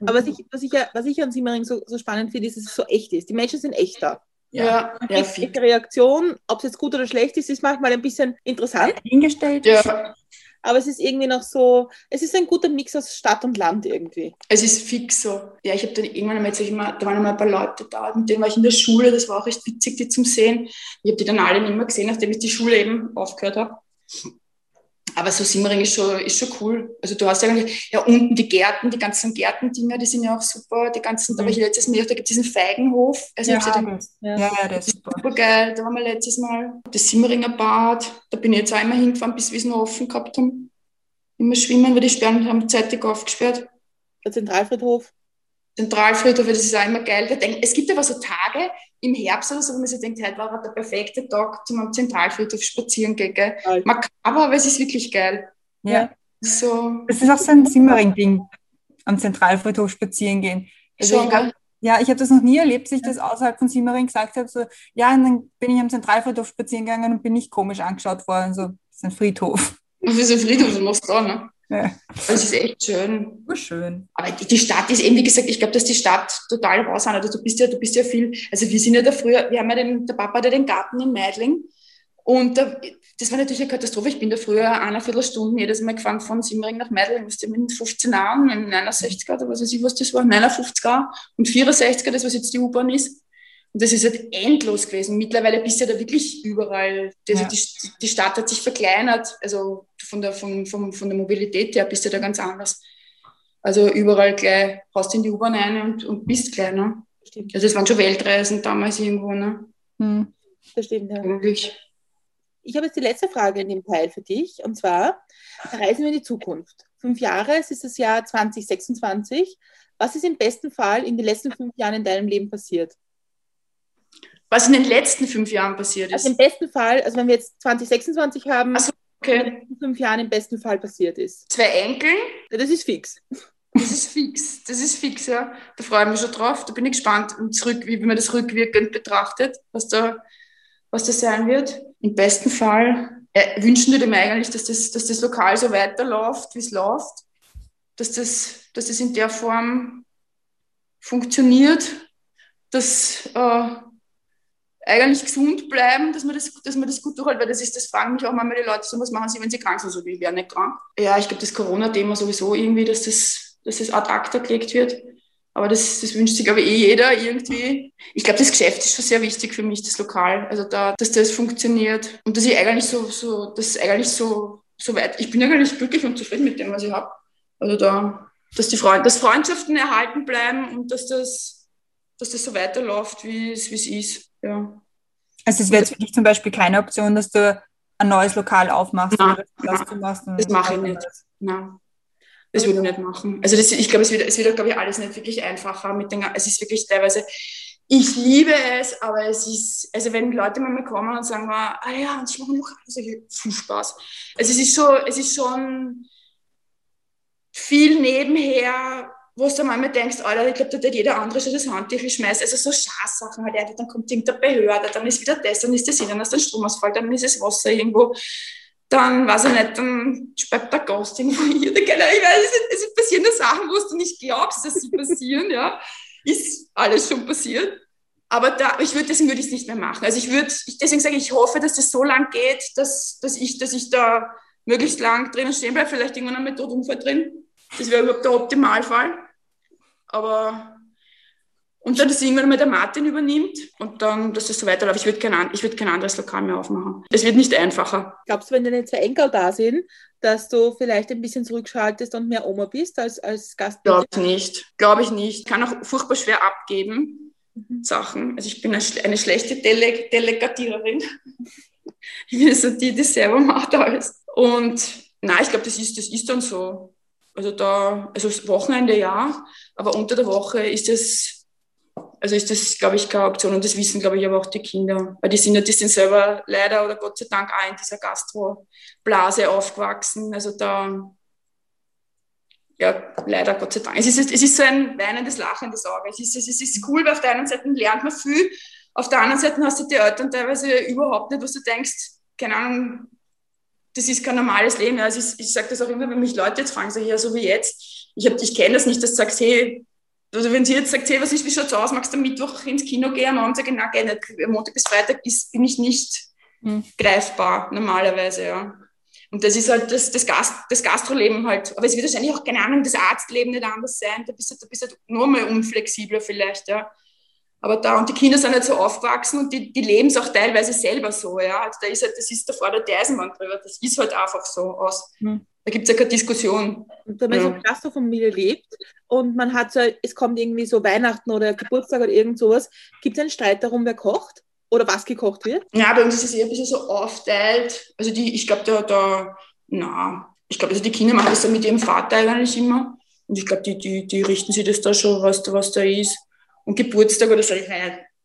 Aber was ich, was ich, ja, was ich an Simmering so, so spannend finde, ist, dass es so echt ist. Die Menschen sind echt da. Ja, ja, Die Reaktion, ob es jetzt gut oder schlecht ist, ist manchmal ein bisschen interessant. Hingestellt. Ja, aber es ist irgendwie noch so, es ist ein guter Mix aus Stadt und Land irgendwie. Es ist fix so. Ja, ich habe dann irgendwann einmal, ich immer, da waren einmal ein paar Leute da, mit denen war ich in der Schule, das war auch echt witzig, die zum Sehen. Ich habe die dann alle nicht mehr gesehen, nachdem ich die Schule eben aufgehört habe. Aber so Simmering ist schon, ist schon cool. Also du hast ja eigentlich, ja unten die Gärten, die ganzen Gärtendinger, die sind ja auch super. Die ganzen, da war ich letztes Mal, da gibt es diesen Feigenhof. Also Ja, hab gesagt, ja, ja, der ist super. super geil, da waren wir letztes Mal. Das Simmeringer Bad, da bin ich jetzt auch immer hingefahren, bis wir es noch offen gehabt haben. Immer schwimmen, weil die Sperren haben zeitig aufgesperrt. Der Zentralfriedhof. Zentralfriedhof, das ist auch immer geil. Wir denken, es gibt aber so Tage im Herbst oder so, wo man sich denkt, heute war der perfekte Tag zum am Zentralfriedhof spazieren gehen. Gell? Makaber, aber es ist wirklich geil. Ja. So, Das ist auch so ein Simmering-Ding, am Zentralfriedhof spazieren gehen. Also schon, ich ja, ich habe das noch nie erlebt, dass ich das außerhalb von Simmering gesagt habe. So, ja, und dann bin ich am Zentralfriedhof spazieren gegangen und bin nicht komisch angeschaut worden. So, das ist ein Friedhof. Und für so ein Friedhof, das machst du da, ne? Ja, Das ist echt schön. urschön. Aber die, die Stadt ist eben, wie gesagt, ich glaube, dass die Stadt total raus hat. Also du bist ja, du bist ja viel, also wir sind ja da früher, wir haben ja den, der Papa hatte den Garten in Meidling. Und da, das war natürlich eine Katastrophe. Ich bin da früher eine Viertelstunde jedes Mal gefahren von Simmering nach Meidling. Das ist mit 15 Jahren, mit 69er, oder was weiß ich, was das war, 59er und 64er, das was jetzt die U-Bahn ist. Und das ist halt endlos gewesen. Mittlerweile bist du ja da wirklich überall. Also Ja. die, die Stadt hat sich verkleinert. Also von der, von, von, von der Mobilität her bist du da ganz anders. Also überall gleich, haust in die U-Bahn rein und, und bist gleich. Ne? Stimmt. Also es waren schon Weltreisen damals irgendwo. Ne? Hm. Das stimmt, ja. Ich habe jetzt die letzte Frage in dem Teil für dich. Und zwar, reisen wir in die Zukunft. Fünf Jahre, es ist das Jahr 2026. Was ist im besten Fall in den letzten fünf Jahren in deinem Leben passiert? Was in den letzten fünf Jahren passiert ist. Also im besten Fall, also wenn wir jetzt 2026 haben, Ach so, in den okay. letzten fünf Jahren im besten Fall passiert ist. Zwei Enkel, Ja, Das ist fix. das ist fix. Das ist fix, ja. Da freue ich mich schon drauf. Da bin ich gespannt, und zurück, wie man das rückwirkend betrachtet, was da, was das sein wird. Im besten Fall äh, wünschen wir dem eigentlich, dass das, dass das Lokal so weiterläuft, wie es läuft. Dass das, dass das in der Form funktioniert, dass äh, eigentlich gesund bleiben, dass man das, dass man das gut durchhält, weil das ist, das fragen mich auch manchmal die Leute so, was machen sie, wenn sie krank sind, so wie ich nicht krank. Ja, ich glaube, das Corona-Thema sowieso irgendwie, dass das, dass das ad acta gelegt wird. Aber das, das wünscht sich, glaube ich, eh jeder irgendwie. Ich glaube, das Geschäft ist schon sehr wichtig für mich, das Lokal. Also da, dass das funktioniert und dass ich eigentlich so, so, das eigentlich so, so weit, ich bin eigentlich glücklich und zufrieden mit dem, was ich habe. Also da, dass die Freund, dass Freundschaften erhalten bleiben und dass das, dass das so weiterläuft, wie es, wie es ist. Ja. Also es wäre jetzt für dich zum Beispiel keine Option, dass du ein neues Lokal aufmachst Nein, oder das nein, machst. das mache ich nicht. Nein, das würde ich nicht machen. Also das, ich glaube, es wird, es wird, glaube ich, alles nicht wirklich einfacher. Mit den, es ist wirklich teilweise, ich liebe es, aber es ist, also wenn Leute mal kommen und sagen, ah ja, und ich mache noch also viel Spaß. Also es ist so, es ist schon viel nebenher, wo du manchmal denkst, Alter, ich glaube, da hat jeder andere schon das Handtüchel schmeißt. Also so Scheißsachen halt, einfach, dann kommt irgendeine Behörde, dann ist wieder das, dann ist das hin, dann ist der Stromausfall, dann ist das Wasser irgendwo dann weiß ich nicht, dann speibt der Gast irgendwo hier. Ich weiß es passieren da Sachen, wo du nicht glaubst, dass sie passieren, ja. Ist alles schon passiert. Aber da, ich würde, deswegen würde ich es nicht mehr machen. Also ich würde, deswegen sage ich, ich hoffe, dass das so lang geht, dass, dass, ich, dass ich da möglichst lang drinnen stehen bleibe, vielleicht irgendwann ein Methodunfall drin. Das wäre überhaupt der Optimalfall. Aber und dann, dass irgendwann mal der Martin übernimmt und dann, dass das so weiterläuft. Ich würde kein, ich würde kein anderes Lokal mehr aufmachen. Es wird nicht einfacher. Glaubst du, wenn deine zwei Enkel da sind, dass du vielleicht ein bisschen zurückschaltest und mehr Oma bist als, als Gast? Glaube ich nicht. Glaube ich nicht. Kann auch furchtbar schwer abgeben, Mhm. Sachen. Also ich bin eine schlechte Dele Delegatiererin. Ich bin so die, die selber macht alles. Und nein, ich glaube, das ist, das ist dann so. Also da, also das Wochenende ja, aber unter der Woche ist das, also ist das, glaube ich, keine Option. Und das wissen, glaube ich, aber auch die Kinder. Weil die sind ja, die sind selber leider oder Gott sei Dank auch in dieser Gastroblase aufgewachsen. Also da, ja, leider, Gott sei Dank. Es ist, es ist so ein weinendes, lachendes Auge. Es ist, es ist, cool, weil auf der einen Seite lernt man viel, auf der anderen Seite hast du die Eltern teilweise überhaupt nicht, was du denkst, keine Ahnung, das ist kein normales Leben. Es ist, ich sage das auch immer, wenn mich Leute jetzt fragen, sag ich, ja, so wie jetzt, ich, hab- ich kenne das nicht, dass du sagst, hey, also wenn sie jetzt sagt, hey, was ist, wie schaut's aus, magst du am Mittwoch ins Kino gehen, am Abend sage ich, nein, geh nicht. Montag bis Freitag ist, bin ich nicht Hm. greifbar, normalerweise, ja. Und das ist halt das, das, Gast, das Gastroleben halt. Aber es wird wahrscheinlich auch, keine Ahnung, das Arztleben nicht anders sein. Da bist du, da bist du nur mal unflexibler vielleicht, ja. Aber da, und die Kinder sind halt so aufgewachsen und die, die leben es auch teilweise selber so, ja. Also da ist halt, das ist davor der Eisenbahn drüber. Das ist halt einfach so aus. Hm. Da gibt es ja keine Diskussion. Und wenn man ja. so eine Gastrofamilie lebt und man hat so, es kommt irgendwie so Weihnachten oder Geburtstag oder irgend sowas, gibt es einen Streit darum, wer kocht? Oder was gekocht wird? Ja, bei uns ist es eher ein bisschen so aufteilt. Also die, ich glaube, da, da, na, ich glaube, also die Kinder machen das dann mit ihrem Vater eigentlich immer. Und ich glaube, die, die, die richten sich das da schon, was, was da ist. Und Geburtstag oder so,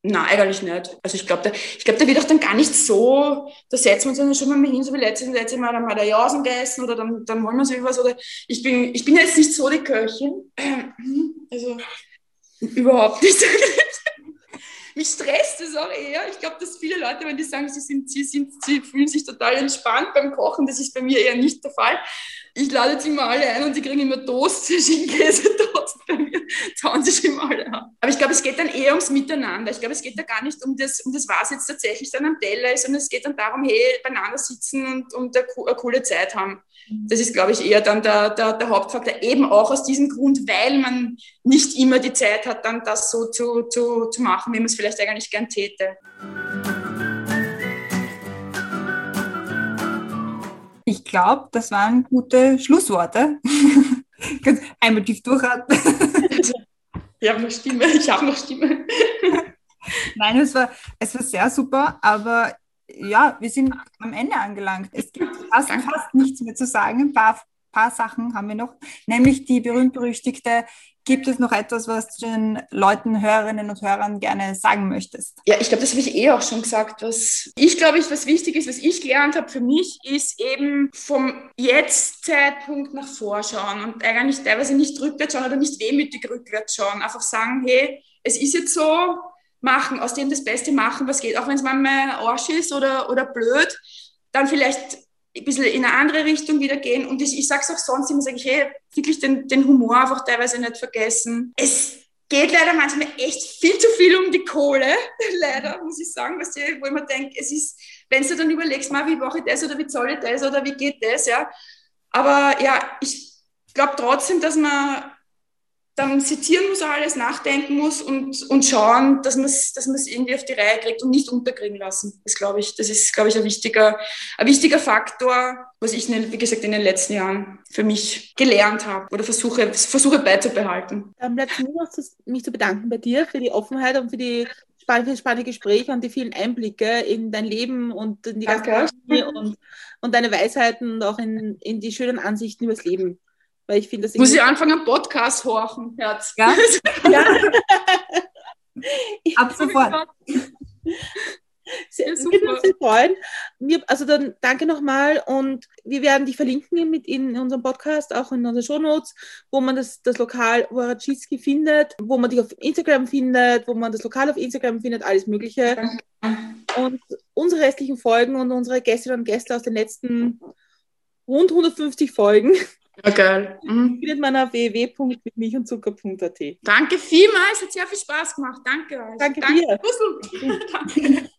nein, eigentlich nicht. Also ich glaube, da, glaub, da wird auch dann gar nicht so, da setzen wir uns dann schon mal hin, so wie letztes, letztes Mal, dann mal der Jausen gegessen oder dann, dann wollen wir so irgendwas. Oder ich bin, ich bin jetzt nicht so die Köchin. Also überhaupt nicht. mich stresst es auch eher. Ich glaube, dass viele Leute, wenn die sagen, sie, sind, sie, sind, sie fühlen sich total entspannt beim Kochen, das ist bei mir eher nicht der Fall. Ich lade jetzt immer alle ein und die kriegen immer Toast, Schinkenkäse-Toast bei mir, zauen sich immer alle an. Aber ich glaube, es geht dann eher ums Miteinander. Ich glaube, es geht da gar nicht um das, um das, was jetzt tatsächlich dann am Teller ist, sondern es geht dann darum, hey, beieinander sitzen und, und eine, eine coole Zeit haben. Das ist, glaube ich, eher dann der, der, der, Hauptfaktor, eben auch aus diesem Grund, weil man nicht immer die Zeit hat, dann das so zu, zu, zu machen, wie man es vielleicht eigentlich gern täte. Ich glaube, das waren gute Schlussworte. Einmal tief durchatmen. Ich habe noch Stimme, ich habe noch Stimme. Nein, es war, es war sehr super, aber ja, wir sind am Ende angelangt. Es gibt fast, fast nichts mehr zu sagen. Ein paar, paar Sachen haben wir noch, nämlich die berühmt-berüchtigte Gibt es noch etwas, was du den Leuten, Hörerinnen und Hörern gerne sagen möchtest? Ja, ich glaube, das habe ich eh auch schon gesagt. Was ich glaube, ich, was wichtig ist, was ich gelernt habe für mich, ist eben vom Jetzt-Zeitpunkt nach vorschauen und eigentlich teilweise nicht rückwärts schauen oder nicht wehmütig rückwärts schauen. Einfach sagen, hey, es ist jetzt so, machen, aus dem das Beste machen, was geht. Auch wenn es manchmal Arsch ist oder, oder blöd, dann vielleicht ein bisschen in eine andere Richtung wieder gehen. Und ich, ich sage es auch sonst immer, sage ich, hey, wirklich den, den Humor einfach teilweise nicht vergessen. Es geht leider manchmal echt viel zu viel um die Kohle, leider, muss ich sagen, was ich, wo ich mir denke, es ist, wenn du dann überlegst, mal, wie mache ich das oder wie zahle ich das oder wie geht das, ja. Aber ja, ich glaube trotzdem, dass man dann sezieren muss alles, nachdenken muss und, und schauen, dass man es dass irgendwie auf die Reihe kriegt und nicht unterkriegen lassen. Das glaube ich, das ist, glaube ich, ein wichtiger, ein wichtiger Faktor, was ich, wie gesagt, in den letzten Jahren für mich gelernt habe oder versuche, versuche beizubehalten. Dann bleibt mir noch mich zu bedanken bei dir für die Offenheit und für die spannende, spannende Gespräche und die vielen Einblicke in dein Leben und in die ganze und, und deine Weisheiten und auch in, in die schönen Ansichten übers Leben. Weil ich finde, das Muss ich anfangen, einen Podcast horchen, Herz. Ja? ja. Ab sofort. Sehr, super. Würde uns sehr freuen. Wir, also dann danke nochmal und wir werden dich verlinken mit in unserem Podcast, auch in unseren Shownotes, wo man das, das Lokal Waraczewski findet, wo man dich auf Instagram findet, wo man das Lokal auf Instagram findet, alles Mögliche. Und unsere restlichen Folgen und unsere Gästinnen und Gäste aus den letzten rund 150 Folgen ja, geil. Mhm. Findet man auf www.mitmilchundzucker.at. Danke vielmals, hat sehr viel Spaß gemacht. Danke euch. Danke, Danke dir. Danke.